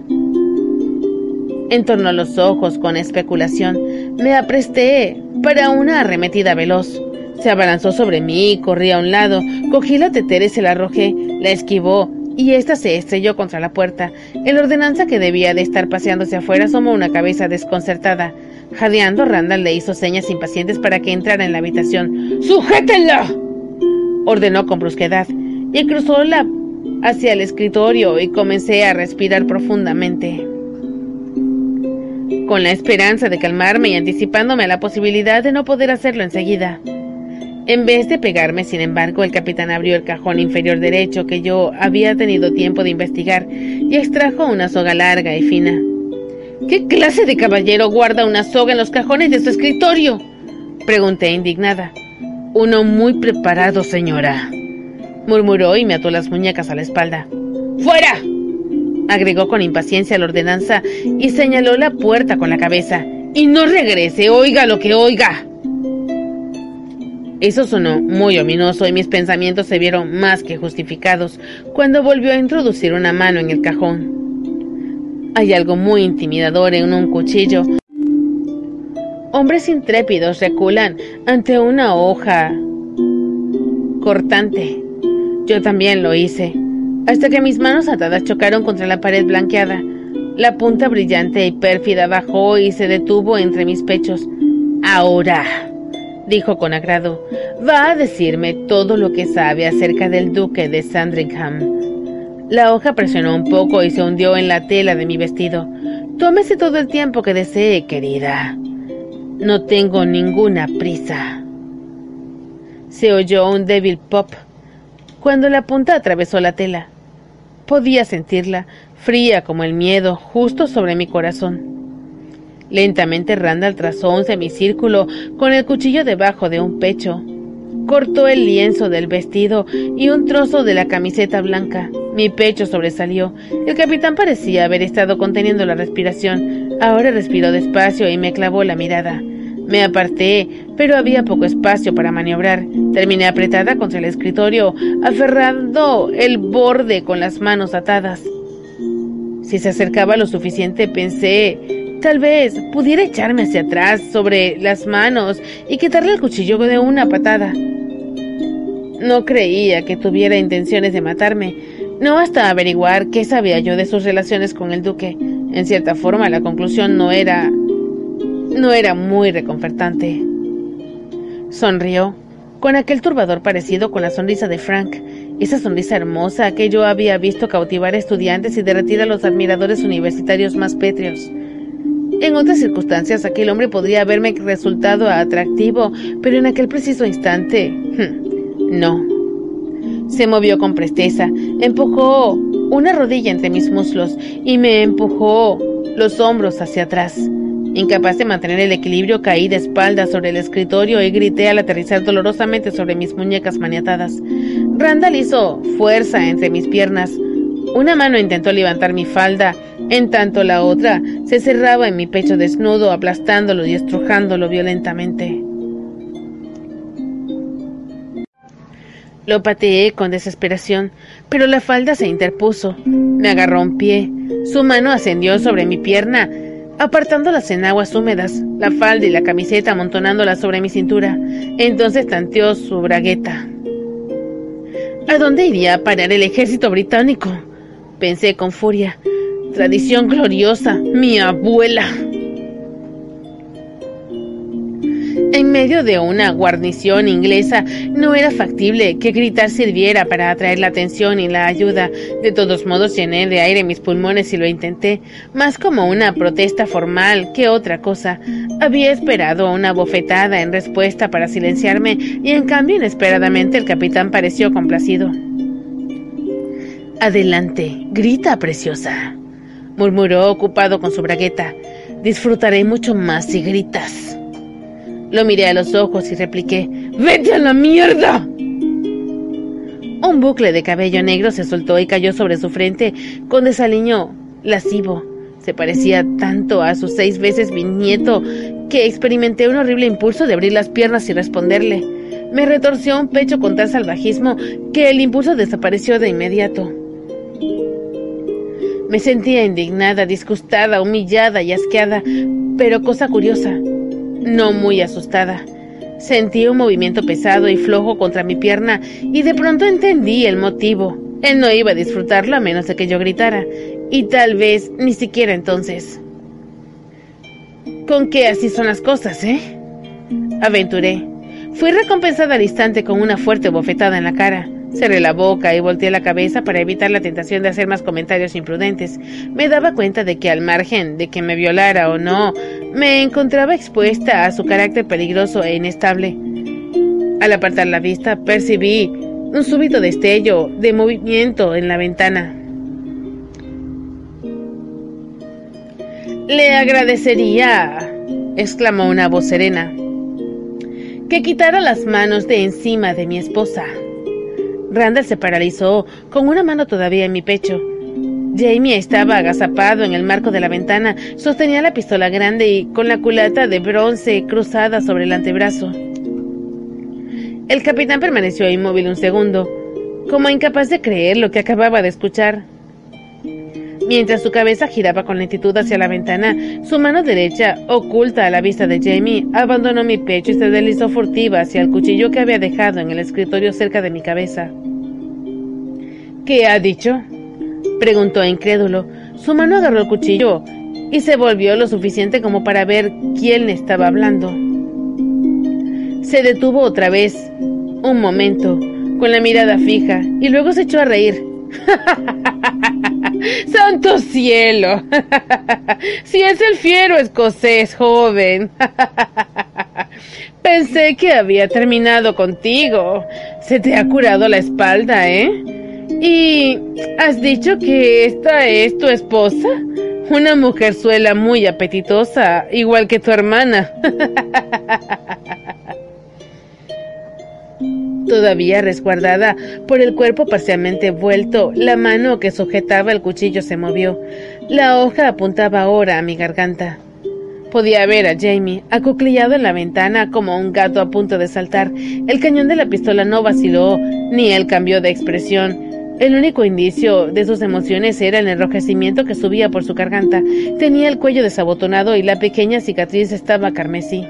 [SPEAKER 1] Entornó los ojos con especulación. Me apresté para una arremetida veloz. Se abalanzó sobre mí, corrí a un lado, cogí la tetera y se la arrojé, la esquivó, y ésta se estrelló contra la puerta. El ordenanza que debía de estar paseándose afuera asomó una cabeza desconcertada. Jadeando, Randall le hizo señas impacientes para que entrara en la habitación. ¡Sujétenla! ordenó con brusquedad, y cruzó la hacia el escritorio y comencé a respirar profundamente. Con la esperanza de calmarme y anticipándome a la posibilidad de no poder hacerlo enseguida. En vez de pegarme, sin embargo, el capitán abrió el cajón inferior derecho que yo había tenido tiempo de investigar y extrajo una soga larga y fina. ¿Qué clase de caballero guarda una soga en los cajones de su escritorio? Pregunté indignada. Uno muy preparado, señora, murmuró y me ató las muñecas a la espalda. ¡Fuera! Agregó con impaciencia la ordenanza y señaló la puerta con la cabeza. Y no regrese, oiga lo que oiga. Eso sonó muy ominoso y mis pensamientos se vieron más que justificados cuando volvió a introducir una mano en el cajón. Hay algo muy intimidador en un cuchillo. Hombres intrépidos reculan ante una hoja cortante. Yo también lo hice, hasta que mis manos atadas chocaron contra la pared blanqueada. La punta brillante y pérfida bajó y se detuvo entre mis pechos. Ahora dijo con agrado, va a decirme todo lo que sabe acerca del duque de Sandringham. La hoja presionó un poco y se hundió en la tela de mi vestido. Tómese todo el tiempo que desee, querida. No tengo ninguna prisa. Se oyó un débil pop cuando la punta atravesó la tela. Podía sentirla, fría como el miedo, justo sobre mi corazón. Lentamente Randall trazó un semicírculo con el cuchillo debajo de un pecho. Cortó el lienzo del vestido y un trozo de la camiseta blanca. Mi pecho sobresalió. El capitán parecía haber estado conteniendo la respiración. Ahora respiró despacio y me clavó la mirada. Me aparté, pero había poco espacio para maniobrar. Terminé apretada contra el escritorio, aferrando el borde con las manos atadas. Si se acercaba lo suficiente, pensé Tal vez pudiera echarme hacia atrás sobre las manos y quitarle el cuchillo de una patada. No creía que tuviera intenciones de matarme, no hasta averiguar qué sabía yo de sus relaciones con el duque. En cierta forma, la conclusión no era... no era muy reconfortante. Sonrió, con aquel turbador parecido con la sonrisa de Frank, esa sonrisa hermosa que yo había visto cautivar a estudiantes y derretir a los admiradores universitarios más pétreos. En otras circunstancias aquel hombre podría haberme resultado atractivo, pero en aquel preciso instante, hmm, no. Se movió con presteza, empujó una rodilla entre mis muslos y me empujó los hombros hacia atrás. Incapaz de mantener el equilibrio, caí de espaldas sobre el escritorio y grité al aterrizar dolorosamente sobre mis muñecas maniatadas. Randall hizo fuerza entre mis piernas. Una mano intentó levantar mi falda en tanto la otra se cerraba en mi pecho desnudo, aplastándolo y estrujándolo violentamente. Lo pateé con desesperación, pero la falda se interpuso. Me agarró un pie. Su mano ascendió sobre mi pierna, apartando las enaguas húmedas, la falda y la camiseta amontonándolas sobre mi cintura. Entonces tanteó su bragueta. ¿A dónde iría a parar el ejército británico? Pensé con furia. Tradición gloriosa, mi abuela. En medio de una guarnición inglesa no era factible que gritar sirviera para atraer la atención y la ayuda. De todos modos llené de aire mis pulmones y lo intenté, más como una protesta formal que otra cosa. Había esperado una bofetada en respuesta para silenciarme y en cambio inesperadamente el capitán pareció complacido. Adelante, grita, preciosa, murmuró ocupado con su bragueta. Disfrutaré mucho más si gritas. Lo miré a los ojos y repliqué, ¡Vete a la mierda! Un bucle de cabello negro se soltó y cayó sobre su frente con desaliño lascivo. Se parecía tanto a sus seis veces nieto que experimenté un horrible impulso de abrir las piernas y responderle. Me retorció un pecho con tal salvajismo que el impulso desapareció de inmediato. Me sentía indignada, disgustada, humillada y asqueada, pero cosa curiosa, no muy asustada. Sentí un movimiento pesado y flojo contra mi pierna y de pronto entendí el motivo. Él no iba a disfrutarlo a menos de que yo gritara, y tal vez ni siquiera entonces. ¿Con qué así son las cosas, eh? Aventuré. Fui recompensada al instante con una fuerte bofetada en la cara. Cerré la boca y volteé la cabeza para evitar la tentación de hacer más comentarios imprudentes. Me daba cuenta de que al margen de que me violara o no, me encontraba expuesta a su carácter peligroso e inestable. Al apartar la vista, percibí un súbito destello de movimiento en la ventana. Le agradecería, exclamó una voz serena, que quitara las manos de encima de mi esposa. Randall se paralizó, con una mano todavía en mi pecho. Jamie estaba agazapado en el marco de la ventana, sostenía la pistola grande y con la culata de bronce cruzada sobre el antebrazo. El capitán permaneció inmóvil un segundo, como incapaz de creer lo que acababa de escuchar. Mientras su cabeza giraba con lentitud hacia la ventana, su mano derecha, oculta a la vista de Jamie, abandonó mi pecho y se deslizó furtiva hacia el cuchillo que había dejado en el escritorio cerca de mi cabeza. ¿Qué ha dicho? preguntó incrédulo. Su mano agarró el cuchillo y se volvió lo suficiente como para ver quién estaba hablando. Se detuvo otra vez, un momento, con la mirada fija, y luego se echó a reír. (laughs) (laughs) ¡Santo cielo! (laughs) si es el fiero escocés joven. (laughs) Pensé que había terminado contigo. Se te ha curado la espalda, ¿eh? ¿Y has dicho que esta es tu esposa? Una mujerzuela muy apetitosa, igual que tu hermana. Todavía resguardada por el cuerpo parcialmente vuelto, la mano que sujetaba el cuchillo se movió. La hoja apuntaba ahora a mi garganta. Podía ver a Jamie, acuclillado en la ventana como un gato a punto de saltar. El cañón de la pistola no vaciló, ni él cambió de expresión. El único indicio de sus emociones era el enrojecimiento que subía por su garganta. Tenía el cuello desabotonado y la pequeña cicatriz estaba carmesí.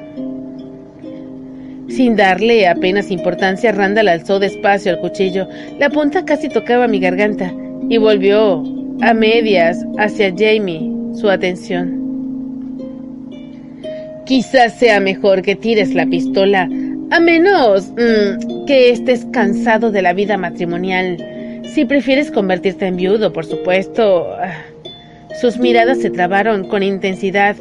[SPEAKER 1] Sin darle apenas importancia, Randall alzó despacio el cuchillo. La punta casi tocaba mi garganta y volvió a medias hacia Jamie su atención. Quizás sea mejor que tires la pistola, a menos mm, que estés cansado de la vida matrimonial. Si prefieres convertirte en viudo, por supuesto. Sus miradas se trabaron con intensidad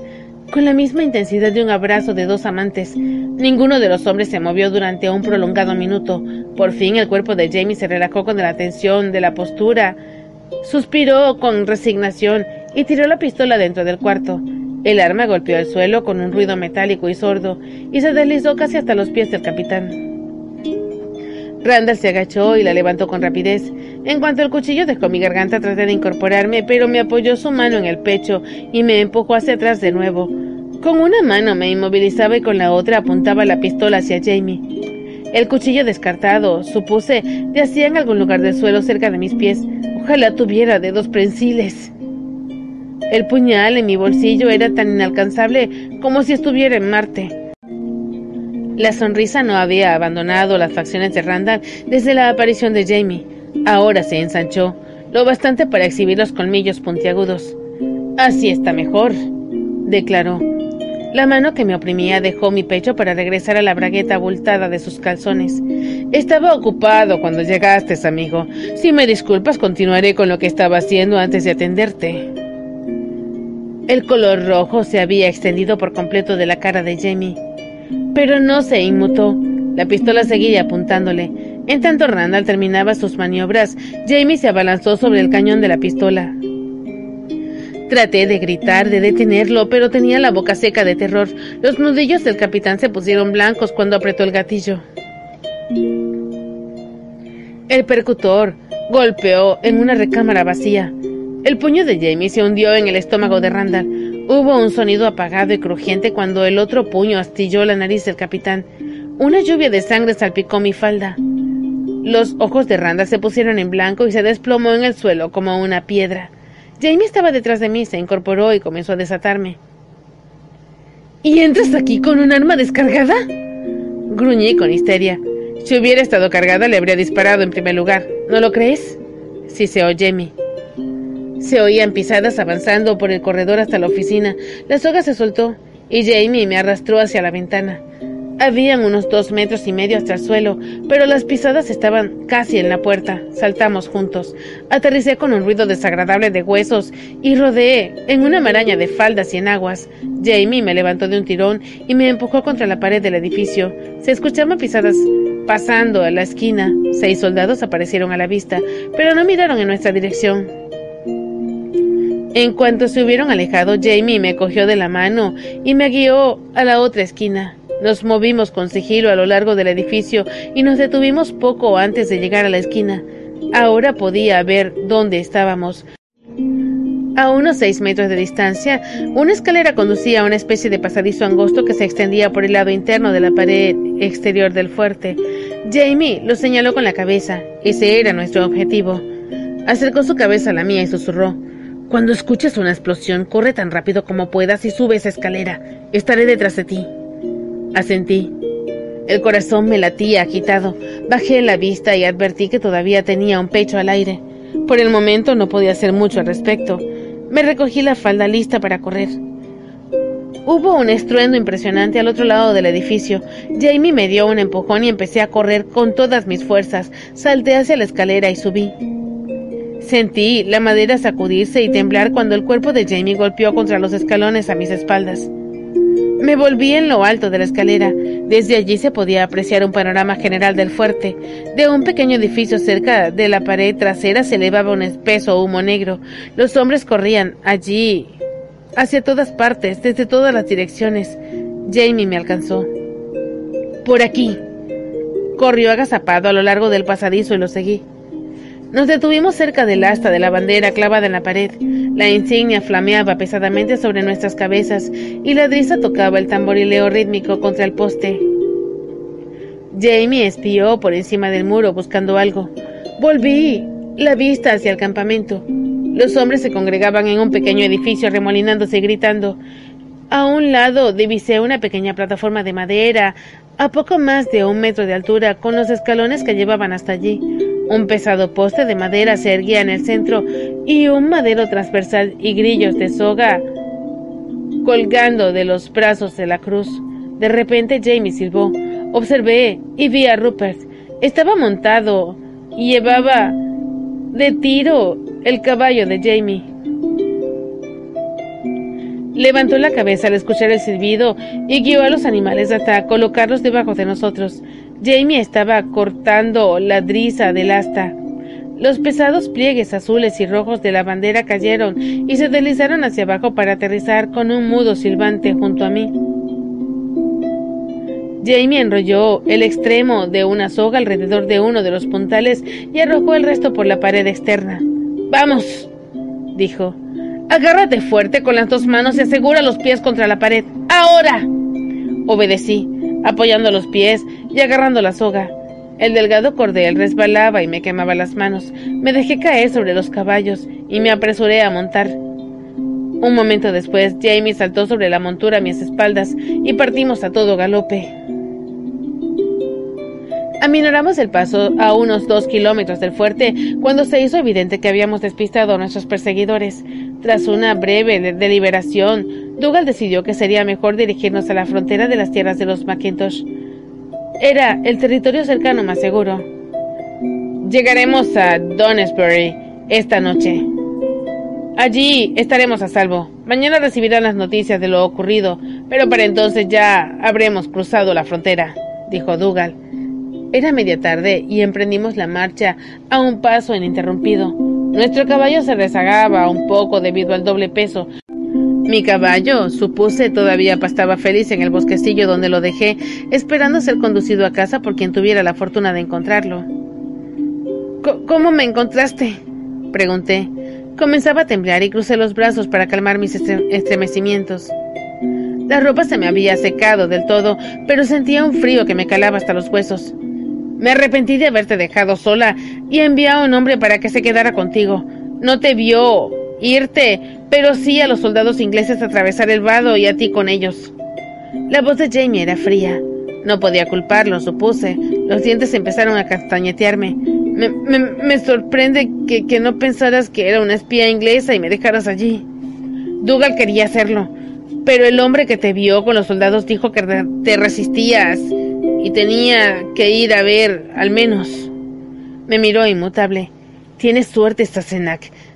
[SPEAKER 1] con la misma intensidad de un abrazo de dos amantes. Ninguno de los hombres se movió durante un prolongado minuto. Por fin el cuerpo de Jamie se relajó con la tensión de la postura. Suspiró con resignación y tiró la pistola dentro del cuarto. El arma golpeó el suelo con un ruido metálico y sordo y se deslizó casi hasta los pies del capitán. Randall se agachó y la levantó con rapidez. En cuanto el cuchillo dejó mi garganta, traté de incorporarme, pero me apoyó su mano en el pecho y me empujó hacia atrás de nuevo. Con una mano me inmovilizaba y con la otra apuntaba la pistola hacia Jamie. El cuchillo descartado, supuse, yacía en algún lugar del suelo cerca de mis pies. Ojalá tuviera dedos prensiles. El puñal en mi bolsillo era tan inalcanzable como si estuviera en Marte. La sonrisa no había abandonado las facciones de Randall desde la aparición de Jamie. Ahora se ensanchó, lo bastante para exhibir los colmillos puntiagudos. Así está mejor, declaró. La mano que me oprimía dejó mi pecho para regresar a la bragueta abultada de sus calzones. Estaba ocupado cuando llegaste, amigo. Si me disculpas, continuaré con lo que estaba haciendo antes de atenderte. El color rojo se había extendido por completo de la cara de Jamie pero no se inmutó. La pistola seguía apuntándole. En tanto Randall terminaba sus maniobras, Jamie se abalanzó sobre el cañón de la pistola. Traté de gritar, de detenerlo, pero tenía la boca seca de terror. Los nudillos del capitán se pusieron blancos cuando apretó el gatillo. El percutor golpeó en una recámara vacía. El puño de Jamie se hundió en el estómago de Randall. Hubo un sonido apagado y crujiente cuando el otro puño astilló la nariz del capitán. Una lluvia de sangre salpicó mi falda. Los ojos de Randall se pusieron en blanco y se desplomó en el suelo como una piedra. Jamie estaba detrás de mí, se incorporó y comenzó a desatarme. ¿Y entras aquí con un arma descargada? Gruñí con histeria. Si hubiera estado cargada, le habría disparado en primer lugar. ¿No lo crees? Sí, se oyó Jamie. Se oían pisadas avanzando por el corredor hasta la oficina. La soga se soltó y Jamie me arrastró hacia la ventana. Habían unos dos metros y medio hasta el suelo, pero las pisadas estaban casi en la puerta. Saltamos juntos. Aterricé con un ruido desagradable de huesos y rodeé en una maraña de faldas y enaguas. Jamie me levantó de un tirón y me empujó contra la pared del edificio. Se escuchaban pisadas pasando a la esquina. Seis soldados aparecieron a la vista, pero no miraron en nuestra dirección. En cuanto se hubieron alejado, Jamie me cogió de la mano y me guió a la otra esquina. Nos movimos con sigilo a lo largo del edificio y nos detuvimos poco antes de llegar a la esquina. Ahora podía ver dónde estábamos. A unos seis metros de distancia, una escalera conducía a una especie de pasadizo angosto que se extendía por el lado interno de la pared exterior del fuerte. Jamie lo señaló con la cabeza. Ese era nuestro objetivo. Acercó su cabeza a la mía y susurró. Cuando escuches una explosión, corre tan rápido como puedas y sube esa escalera. Estaré detrás de ti. Asentí. El corazón me latía agitado. Bajé la vista y advertí que todavía tenía un pecho al aire. Por el momento no podía hacer mucho al respecto. Me recogí la falda lista para correr. Hubo un estruendo impresionante al otro lado del edificio. Jamie me dio un empujón y empecé a correr con todas mis fuerzas. Salté hacia la escalera y subí. Sentí la madera sacudirse y temblar cuando el cuerpo de Jamie golpeó contra los escalones a mis espaldas. Me volví en lo alto de la escalera. Desde allí se podía apreciar un panorama general del fuerte. De un pequeño edificio cerca de la pared trasera se elevaba un espeso humo negro. Los hombres corrían allí, hacia todas partes, desde todas las direcciones. Jamie me alcanzó. Por aquí. Corrió agazapado a lo largo del pasadizo y lo seguí. Nos detuvimos cerca del asta de la bandera clavada en la pared. La insignia flameaba pesadamente sobre nuestras cabezas y la brisa tocaba el tamborileo rítmico contra el poste. Jamie espió por encima del muro buscando algo. Volví la vista hacia el campamento. Los hombres se congregaban en un pequeño edificio remolinándose y gritando. A un lado divisé una pequeña plataforma de madera, a poco más de un metro de altura, con los escalones que llevaban hasta allí. Un pesado poste de madera se erguía en el centro y un madero transversal y grillos de soga colgando de los brazos de la cruz. De repente Jamie silbó. Observé y vi a Rupert. Estaba montado y llevaba de tiro el caballo de Jamie. Levantó la cabeza al escuchar el silbido y guió a los animales hasta colocarlos debajo de nosotros. Jamie estaba cortando la driza del asta. Los pesados pliegues azules y rojos de la bandera cayeron y se deslizaron hacia abajo para aterrizar con un mudo silbante junto a mí. Jamie enrolló el extremo de una soga alrededor de uno de los puntales y arrojó el resto por la pared externa. Vamos, dijo. Agárrate fuerte con las dos manos y asegura los pies contra la pared. Ahora. Obedecí apoyando los pies y agarrando la soga. El delgado cordel resbalaba y me quemaba las manos. Me dejé caer sobre los caballos y me apresuré a montar. Un momento después, Jamie saltó sobre la montura a mis espaldas y partimos a todo galope. Aminoramos el paso a unos dos kilómetros del fuerte cuando se hizo evidente que habíamos despistado a nuestros perseguidores. Tras una breve deliberación, Dougal decidió que sería mejor dirigirnos a la frontera de las tierras de los Macintosh. Era el territorio cercano más seguro. Llegaremos a Donesbury esta noche. Allí estaremos a salvo. Mañana recibirán las noticias de lo ocurrido, pero para entonces ya habremos cruzado la frontera, dijo Dougal. Era media tarde y emprendimos la marcha a un paso ininterrumpido. Nuestro caballo se rezagaba un poco debido al doble peso. Mi caballo, supuse, todavía pastaba feliz en el bosquecillo donde lo dejé, esperando ser conducido a casa por quien tuviera la fortuna de encontrarlo. ¿Cómo me encontraste? pregunté. Comenzaba a temblar y crucé los brazos para calmar mis estremecimientos. La ropa se me había secado del todo, pero sentía un frío que me calaba hasta los huesos. Me arrepentí de haberte dejado sola y envié a un hombre para que se quedara contigo. No te vio irte, pero sí a los soldados ingleses atravesar el vado y a ti con ellos. La voz de Jamie era fría. No podía culparlo, supuse. Los dientes empezaron a castañetearme. Me, sorprende que, que, no pensaras que era una espía inglesa y me dejaras allí. Dougal quería hacerlo, pero el hombre que te vio con los soldados dijo que te resistías y tenía que ir a ver, al menos. Me miró inmutable. Tienes suerte,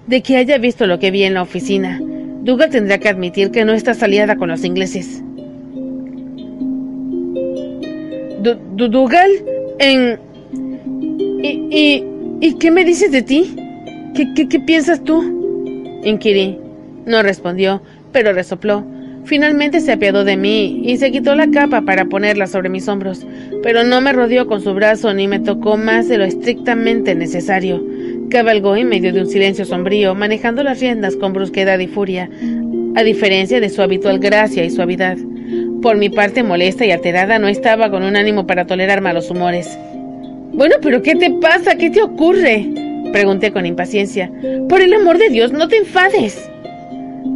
[SPEAKER 1] de que haya visto lo que vi en la oficina. Dougal tendrá que admitir que no estás aliada con los ingleses. ¿Dougal? En... ¿Y, y, qué me dices de ti? ¿Qué, qué, qué piensas tú? Inquirí. No respondió, pero resopló. Finalmente se apiadó de mí y se quitó la capa para ponerla sobre mis hombros, pero no me rodeó con su brazo ni me tocó más de lo estrictamente necesario. Cabalgó en medio de un silencio sombrío, manejando las riendas con brusquedad y furia, a diferencia de su habitual gracia y suavidad. Por mi parte molesta y alterada, no estaba con un ánimo para tolerar malos humores. Bueno, pero ¿qué te pasa? ¿Qué te ocurre? Pregunté con impaciencia. Por el amor de Dios, no te enfades.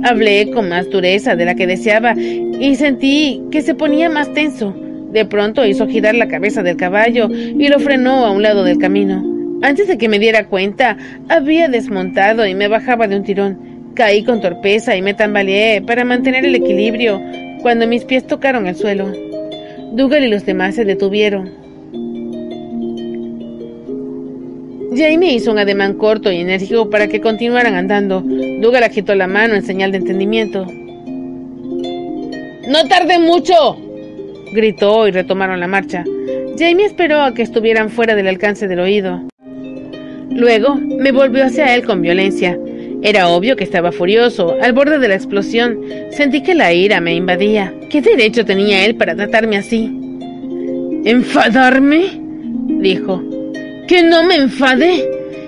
[SPEAKER 1] Hablé con más dureza de la que deseaba y sentí que se ponía más tenso. De pronto hizo girar la cabeza del caballo y lo frenó a un lado del camino. Antes de que me diera cuenta, había desmontado y me bajaba de un tirón. Caí con torpeza y me tambaleé para mantener el equilibrio cuando mis pies tocaron el suelo. Dougal y los demás se detuvieron. Jamie hizo un ademán corto y enérgico para que continuaran andando. Dougal agitó la mano en señal de entendimiento. ¡No tarde mucho! gritó y retomaron la marcha. Jamie esperó a que estuvieran fuera del alcance del oído. Luego me volvió hacia él con violencia. Era obvio que estaba furioso, al borde de la explosión. Sentí que la ira me invadía. ¿Qué derecho tenía él para tratarme así? ¿Enfadarme? dijo. ¿Que no me enfade?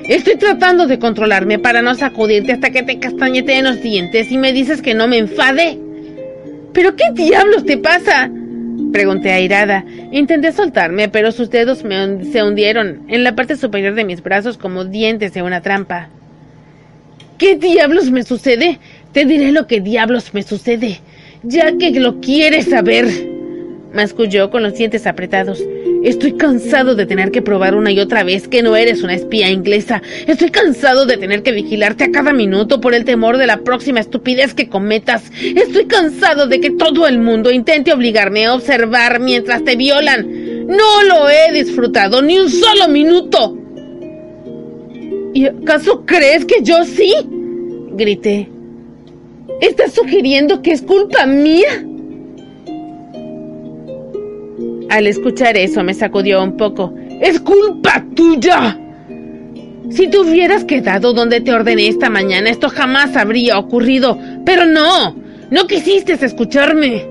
[SPEAKER 1] Estoy tratando de controlarme para no sacudirte hasta que te castañete en los dientes y me dices que no me enfade. ¿Pero qué diablos te pasa? Pregunté airada. Intenté soltarme, pero sus dedos se hundieron en la parte superior de mis brazos como dientes de una trampa. ¿Qué diablos me sucede? Te diré lo que diablos me sucede, ya que lo quieres saber. Masculló con los dientes apretados. Estoy cansado de tener que probar una y otra vez que no eres una espía inglesa. Estoy cansado de tener que vigilarte a cada minuto por el temor de la próxima estupidez que cometas. Estoy cansado de que todo el mundo intente obligarme a observar mientras te violan. No lo he disfrutado ni un solo minuto. ¿Y acaso crees que yo sí? grité. ¿Estás sugiriendo que es culpa mía? Al escuchar eso me sacudió un poco. ¡Es culpa tuya! Si te hubieras quedado donde te ordené esta mañana, esto jamás habría ocurrido. Pero no, no quisiste escucharme.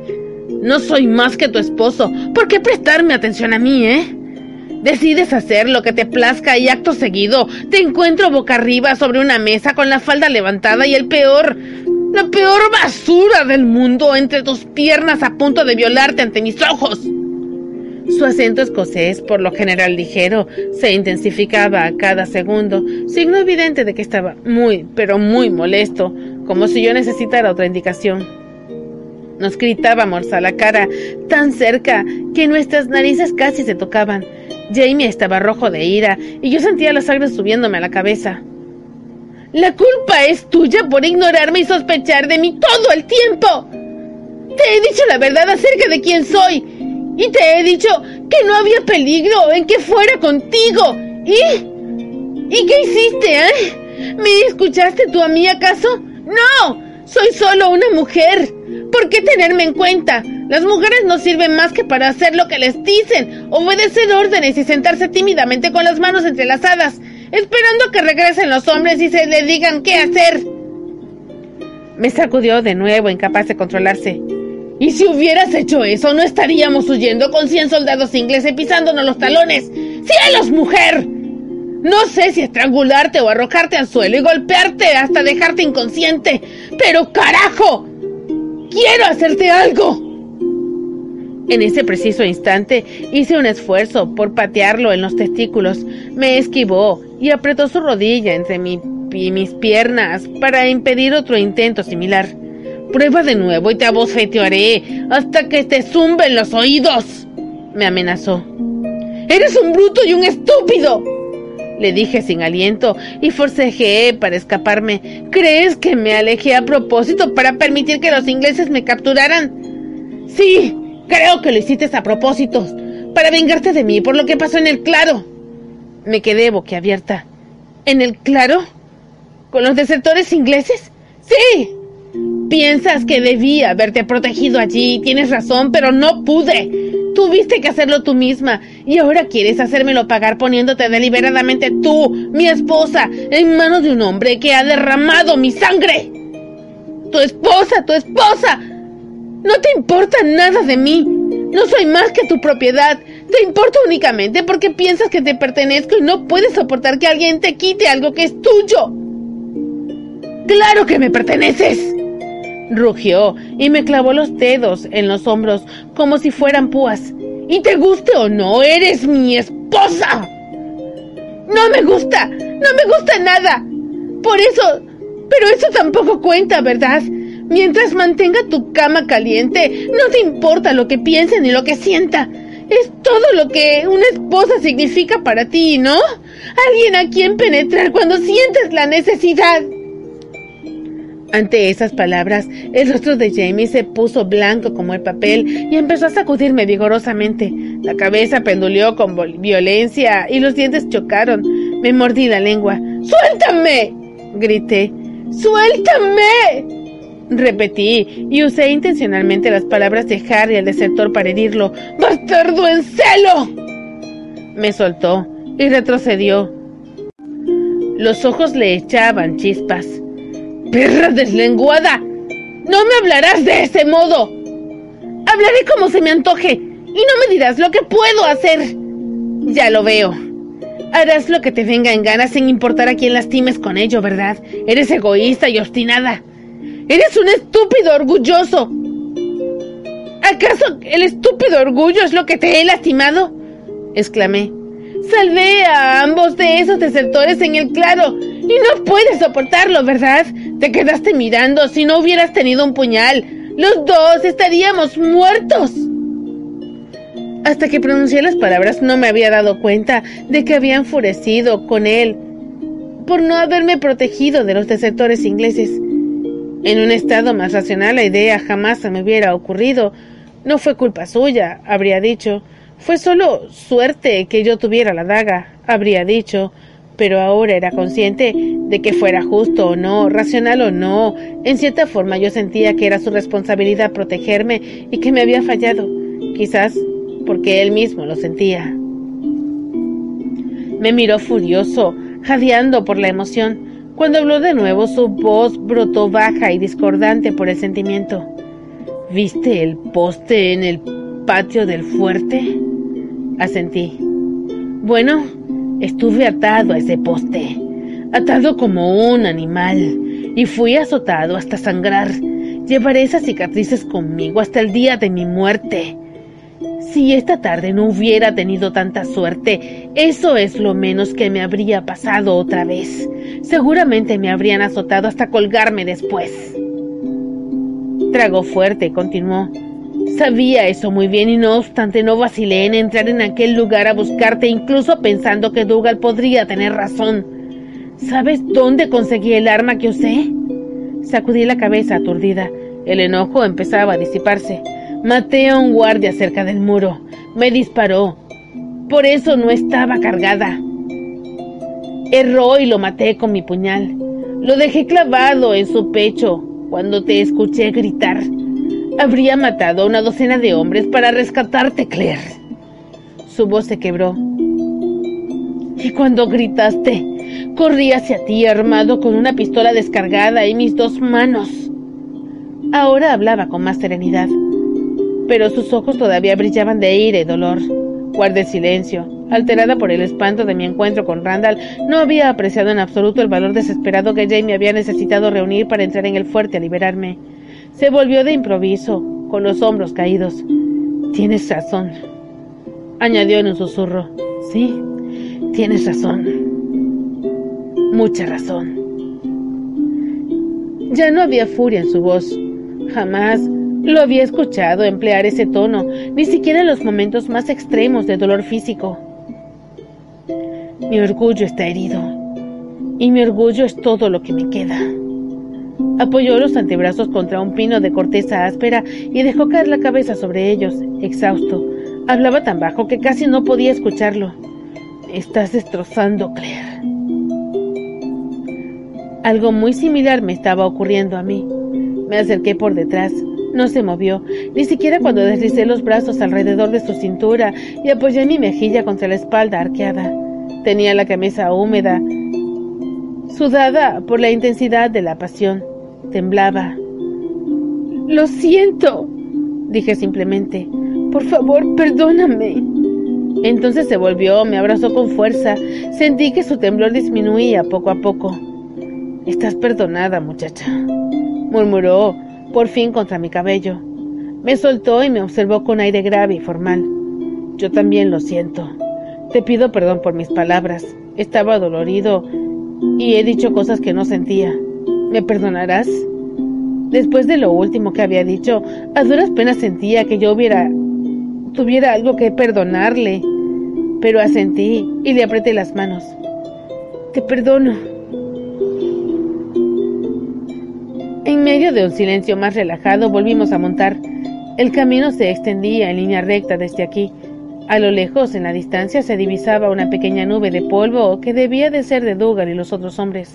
[SPEAKER 1] No soy más que tu esposo. ¿Por qué prestarme atención a mí, eh? Decides hacer lo que te plazca y acto seguido te encuentro boca arriba sobre una mesa con la falda levantada y el peor, la peor basura del mundo entre tus piernas a punto de violarte ante mis ojos. Su acento escocés, por lo general ligero, se intensificaba a cada segundo, signo evidente de que estaba muy, pero muy molesto, como si yo necesitara otra indicación. Nos gritábamos a la cara, tan cerca que nuestras narices casi se tocaban. Jamie estaba rojo de ira y yo sentía la sangre subiéndome a la cabeza. La culpa es tuya por ignorarme y sospechar de mí todo el tiempo. Te he dicho la verdad acerca de quién soy. Y te he dicho que no había peligro en que fuera contigo. ¿Y? ¿Y qué hiciste, eh? ¿Me escuchaste tú a mí acaso? No, soy solo una mujer. ¿Por qué tenerme en cuenta? Las mujeres no sirven más que para hacer lo que les dicen, obedecer órdenes y sentarse tímidamente con las manos entrelazadas esperando que regresen los hombres y se le digan qué hacer. Me sacudió de nuevo, incapaz de controlarse. Y si hubieras hecho eso, no estaríamos huyendo con cien soldados ingleses pisándonos los talones. ¡Cielos, mujer! No sé si estrangularte o arrojarte al suelo y golpearte hasta dejarte inconsciente, pero carajo, quiero hacerte algo. En ese preciso instante hice un esfuerzo por patearlo en los testículos. Me esquivó y apretó su rodilla entre mis piernas para impedir otro intento similar. Prueba de nuevo y te abofetearé hasta que te zumben los oídos, me amenazó. Eres un bruto y un estúpido, le dije sin aliento y forcejeé para escaparme. ¿Crees que me alejé a propósito para permitir que los ingleses me capturaran? Sí, Creo que lo hiciste a propósito, para vengarte de mí por lo que pasó en el claro. Me quedé boquiabierta. ¿En el claro? ¿Con los desertores ingleses? ¡Sí! Piensas que debía haberte protegido allí, tienes razón, pero no pude. Tuviste que hacerlo tú misma y ahora quieres hacérmelo pagar poniéndote deliberadamente tú, mi esposa, en manos de un hombre que ha derramado mi sangre. Tu esposa, tu esposa, no te importa nada de mí. No soy más que tu propiedad. Te importo únicamente porque piensas que te pertenezco y no puedes soportar que alguien te quite algo que es tuyo. ¡Claro que me perteneces! Rugió y me clavó los dedos en los hombros como si fueran púas. Y te guste o no, eres mi esposa. No me gusta, no me gusta nada. Por eso, pero eso tampoco cuenta, ¿verdad? Mientras mantenga tu cama caliente, no te importa lo que piense ni lo que sienta. Es todo lo que una esposa significa para ti, ¿no? Alguien a quien penetrar cuando sientes la necesidad. Ante esas palabras, el rostro de Jamie se puso blanco como el papel y empezó a sacudirme vigorosamente. La cabeza penduleó con violencia y los dientes chocaron. Me mordí la lengua. ¡Suéltame! grité. ¡Suéltame! Repetí y usé intencionalmente las palabras de Harry al desertor para herirlo. ¡Bastardo en celo! Me soltó y retrocedió. Los ojos le echaban chispas. ¡Perra deslenguada! ¡No me hablarás de ese modo! Hablaré como se me antoje y no me dirás lo que puedo hacer. Ya lo veo. Harás lo que te venga en gana sin importar a quién lastimes con ello, ¿verdad? Eres egoísta y obstinada. Eres un estúpido orgulloso. ¿Acaso el estúpido orgullo es lo que te he lastimado? exclamé. Salvé a ambos de esos desertores en el claro y no puedes soportarlo, ¿verdad? Te quedaste mirando si no hubieras tenido un puñal. Los dos estaríamos muertos. Hasta que pronuncié las palabras no me había dado cuenta de que había enfurecido con él por no haberme protegido de los desertores ingleses. En un estado más racional la idea jamás se me hubiera ocurrido. No fue culpa suya, habría dicho. Fue solo suerte que yo tuviera la daga, habría dicho. Pero ahora era consciente de que fuera justo o no, racional o no. En cierta forma yo sentía que era su responsabilidad protegerme y que me había fallado. Quizás porque él mismo lo sentía. Me miró furioso, jadeando por la emoción. Cuando habló de nuevo, su voz brotó baja y discordante por el sentimiento. ¿Viste el poste en el patio del fuerte? Asentí. Bueno, estuve atado a ese poste, atado como un animal, y fui azotado hasta sangrar. Llevaré esas cicatrices conmigo hasta el día de mi muerte. Si esta tarde no hubiera tenido tanta suerte, eso es lo menos que me habría pasado otra vez. Seguramente me habrían azotado hasta colgarme después. Tragó fuerte y continuó. Sabía eso muy bien y no obstante no vacilé en entrar en aquel lugar a buscarte, incluso pensando que Dougal podría tener razón. ¿Sabes dónde conseguí el arma que usé? Sacudí la cabeza aturdida. El enojo empezaba a disiparse. Maté a un guardia cerca del muro. Me disparó. Por eso no estaba cargada. Erró y lo maté con mi puñal. Lo dejé clavado en su pecho cuando te escuché gritar. Habría matado a una docena de hombres para rescatarte, Claire. Su voz se quebró. Y cuando gritaste, corrí hacia ti armado con una pistola descargada y mis dos manos. Ahora hablaba con más serenidad, pero sus ojos todavía brillaban de ira y dolor. Guardé silencio. Alterada por el espanto de mi encuentro con Randall, no había apreciado en absoluto el valor desesperado que Jamie había necesitado reunir para entrar en el fuerte a liberarme. Se volvió de improviso, con los hombros caídos. Tienes razón, añadió en un susurro. Sí, tienes razón. Mucha razón. Ya no había furia en su voz. Jamás lo había escuchado emplear ese tono, ni siquiera en los momentos más extremos de dolor físico. Mi orgullo está herido, y mi orgullo es todo lo que me queda. Apoyó los antebrazos contra un pino de corteza áspera y dejó caer la cabeza sobre ellos, exhausto. Hablaba tan bajo que casi no podía escucharlo. estás destrozando, Claire. Algo muy similar me estaba ocurriendo a mí. Me acerqué por detrás. No se movió, ni siquiera cuando deslicé los brazos alrededor de su cintura y apoyé mi mejilla contra la espalda arqueada. Tenía la camisa húmeda, sudada por la intensidad de la pasión temblaba. Lo siento, dije simplemente. Por favor, perdóname. Entonces se volvió, me abrazó con fuerza. Sentí que su temblor disminuía poco a poco. Estás perdonada, muchacha, murmuró por fin contra mi cabello. Me soltó y me observó con aire grave y formal. Yo también lo siento. Te pido perdón por mis palabras. Estaba dolorido y he dicho cosas que no sentía. ¿Me perdonarás? Después de lo último que había dicho, a duras penas sentía que yo hubiera tuviera algo que perdonarle, pero asentí y le apreté las manos. Te perdono. En medio de un silencio más relajado volvimos a montar. El camino se extendía en línea recta desde aquí. A lo lejos, en la distancia, se divisaba una pequeña nube de polvo que debía de ser de Dougal y los otros hombres.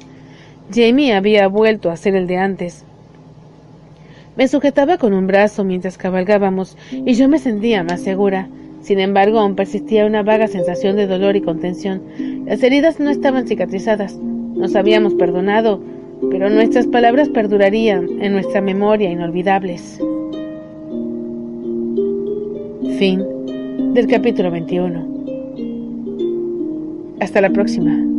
[SPEAKER 1] Jamie había vuelto a ser el de antes. Me sujetaba con un brazo mientras cabalgábamos y yo me sentía más segura. Sin embargo, aún persistía una vaga sensación de dolor y contención. Las heridas no estaban cicatrizadas. Nos habíamos perdonado, pero nuestras palabras perdurarían en nuestra memoria inolvidables. Fin del capítulo 21. Hasta la próxima.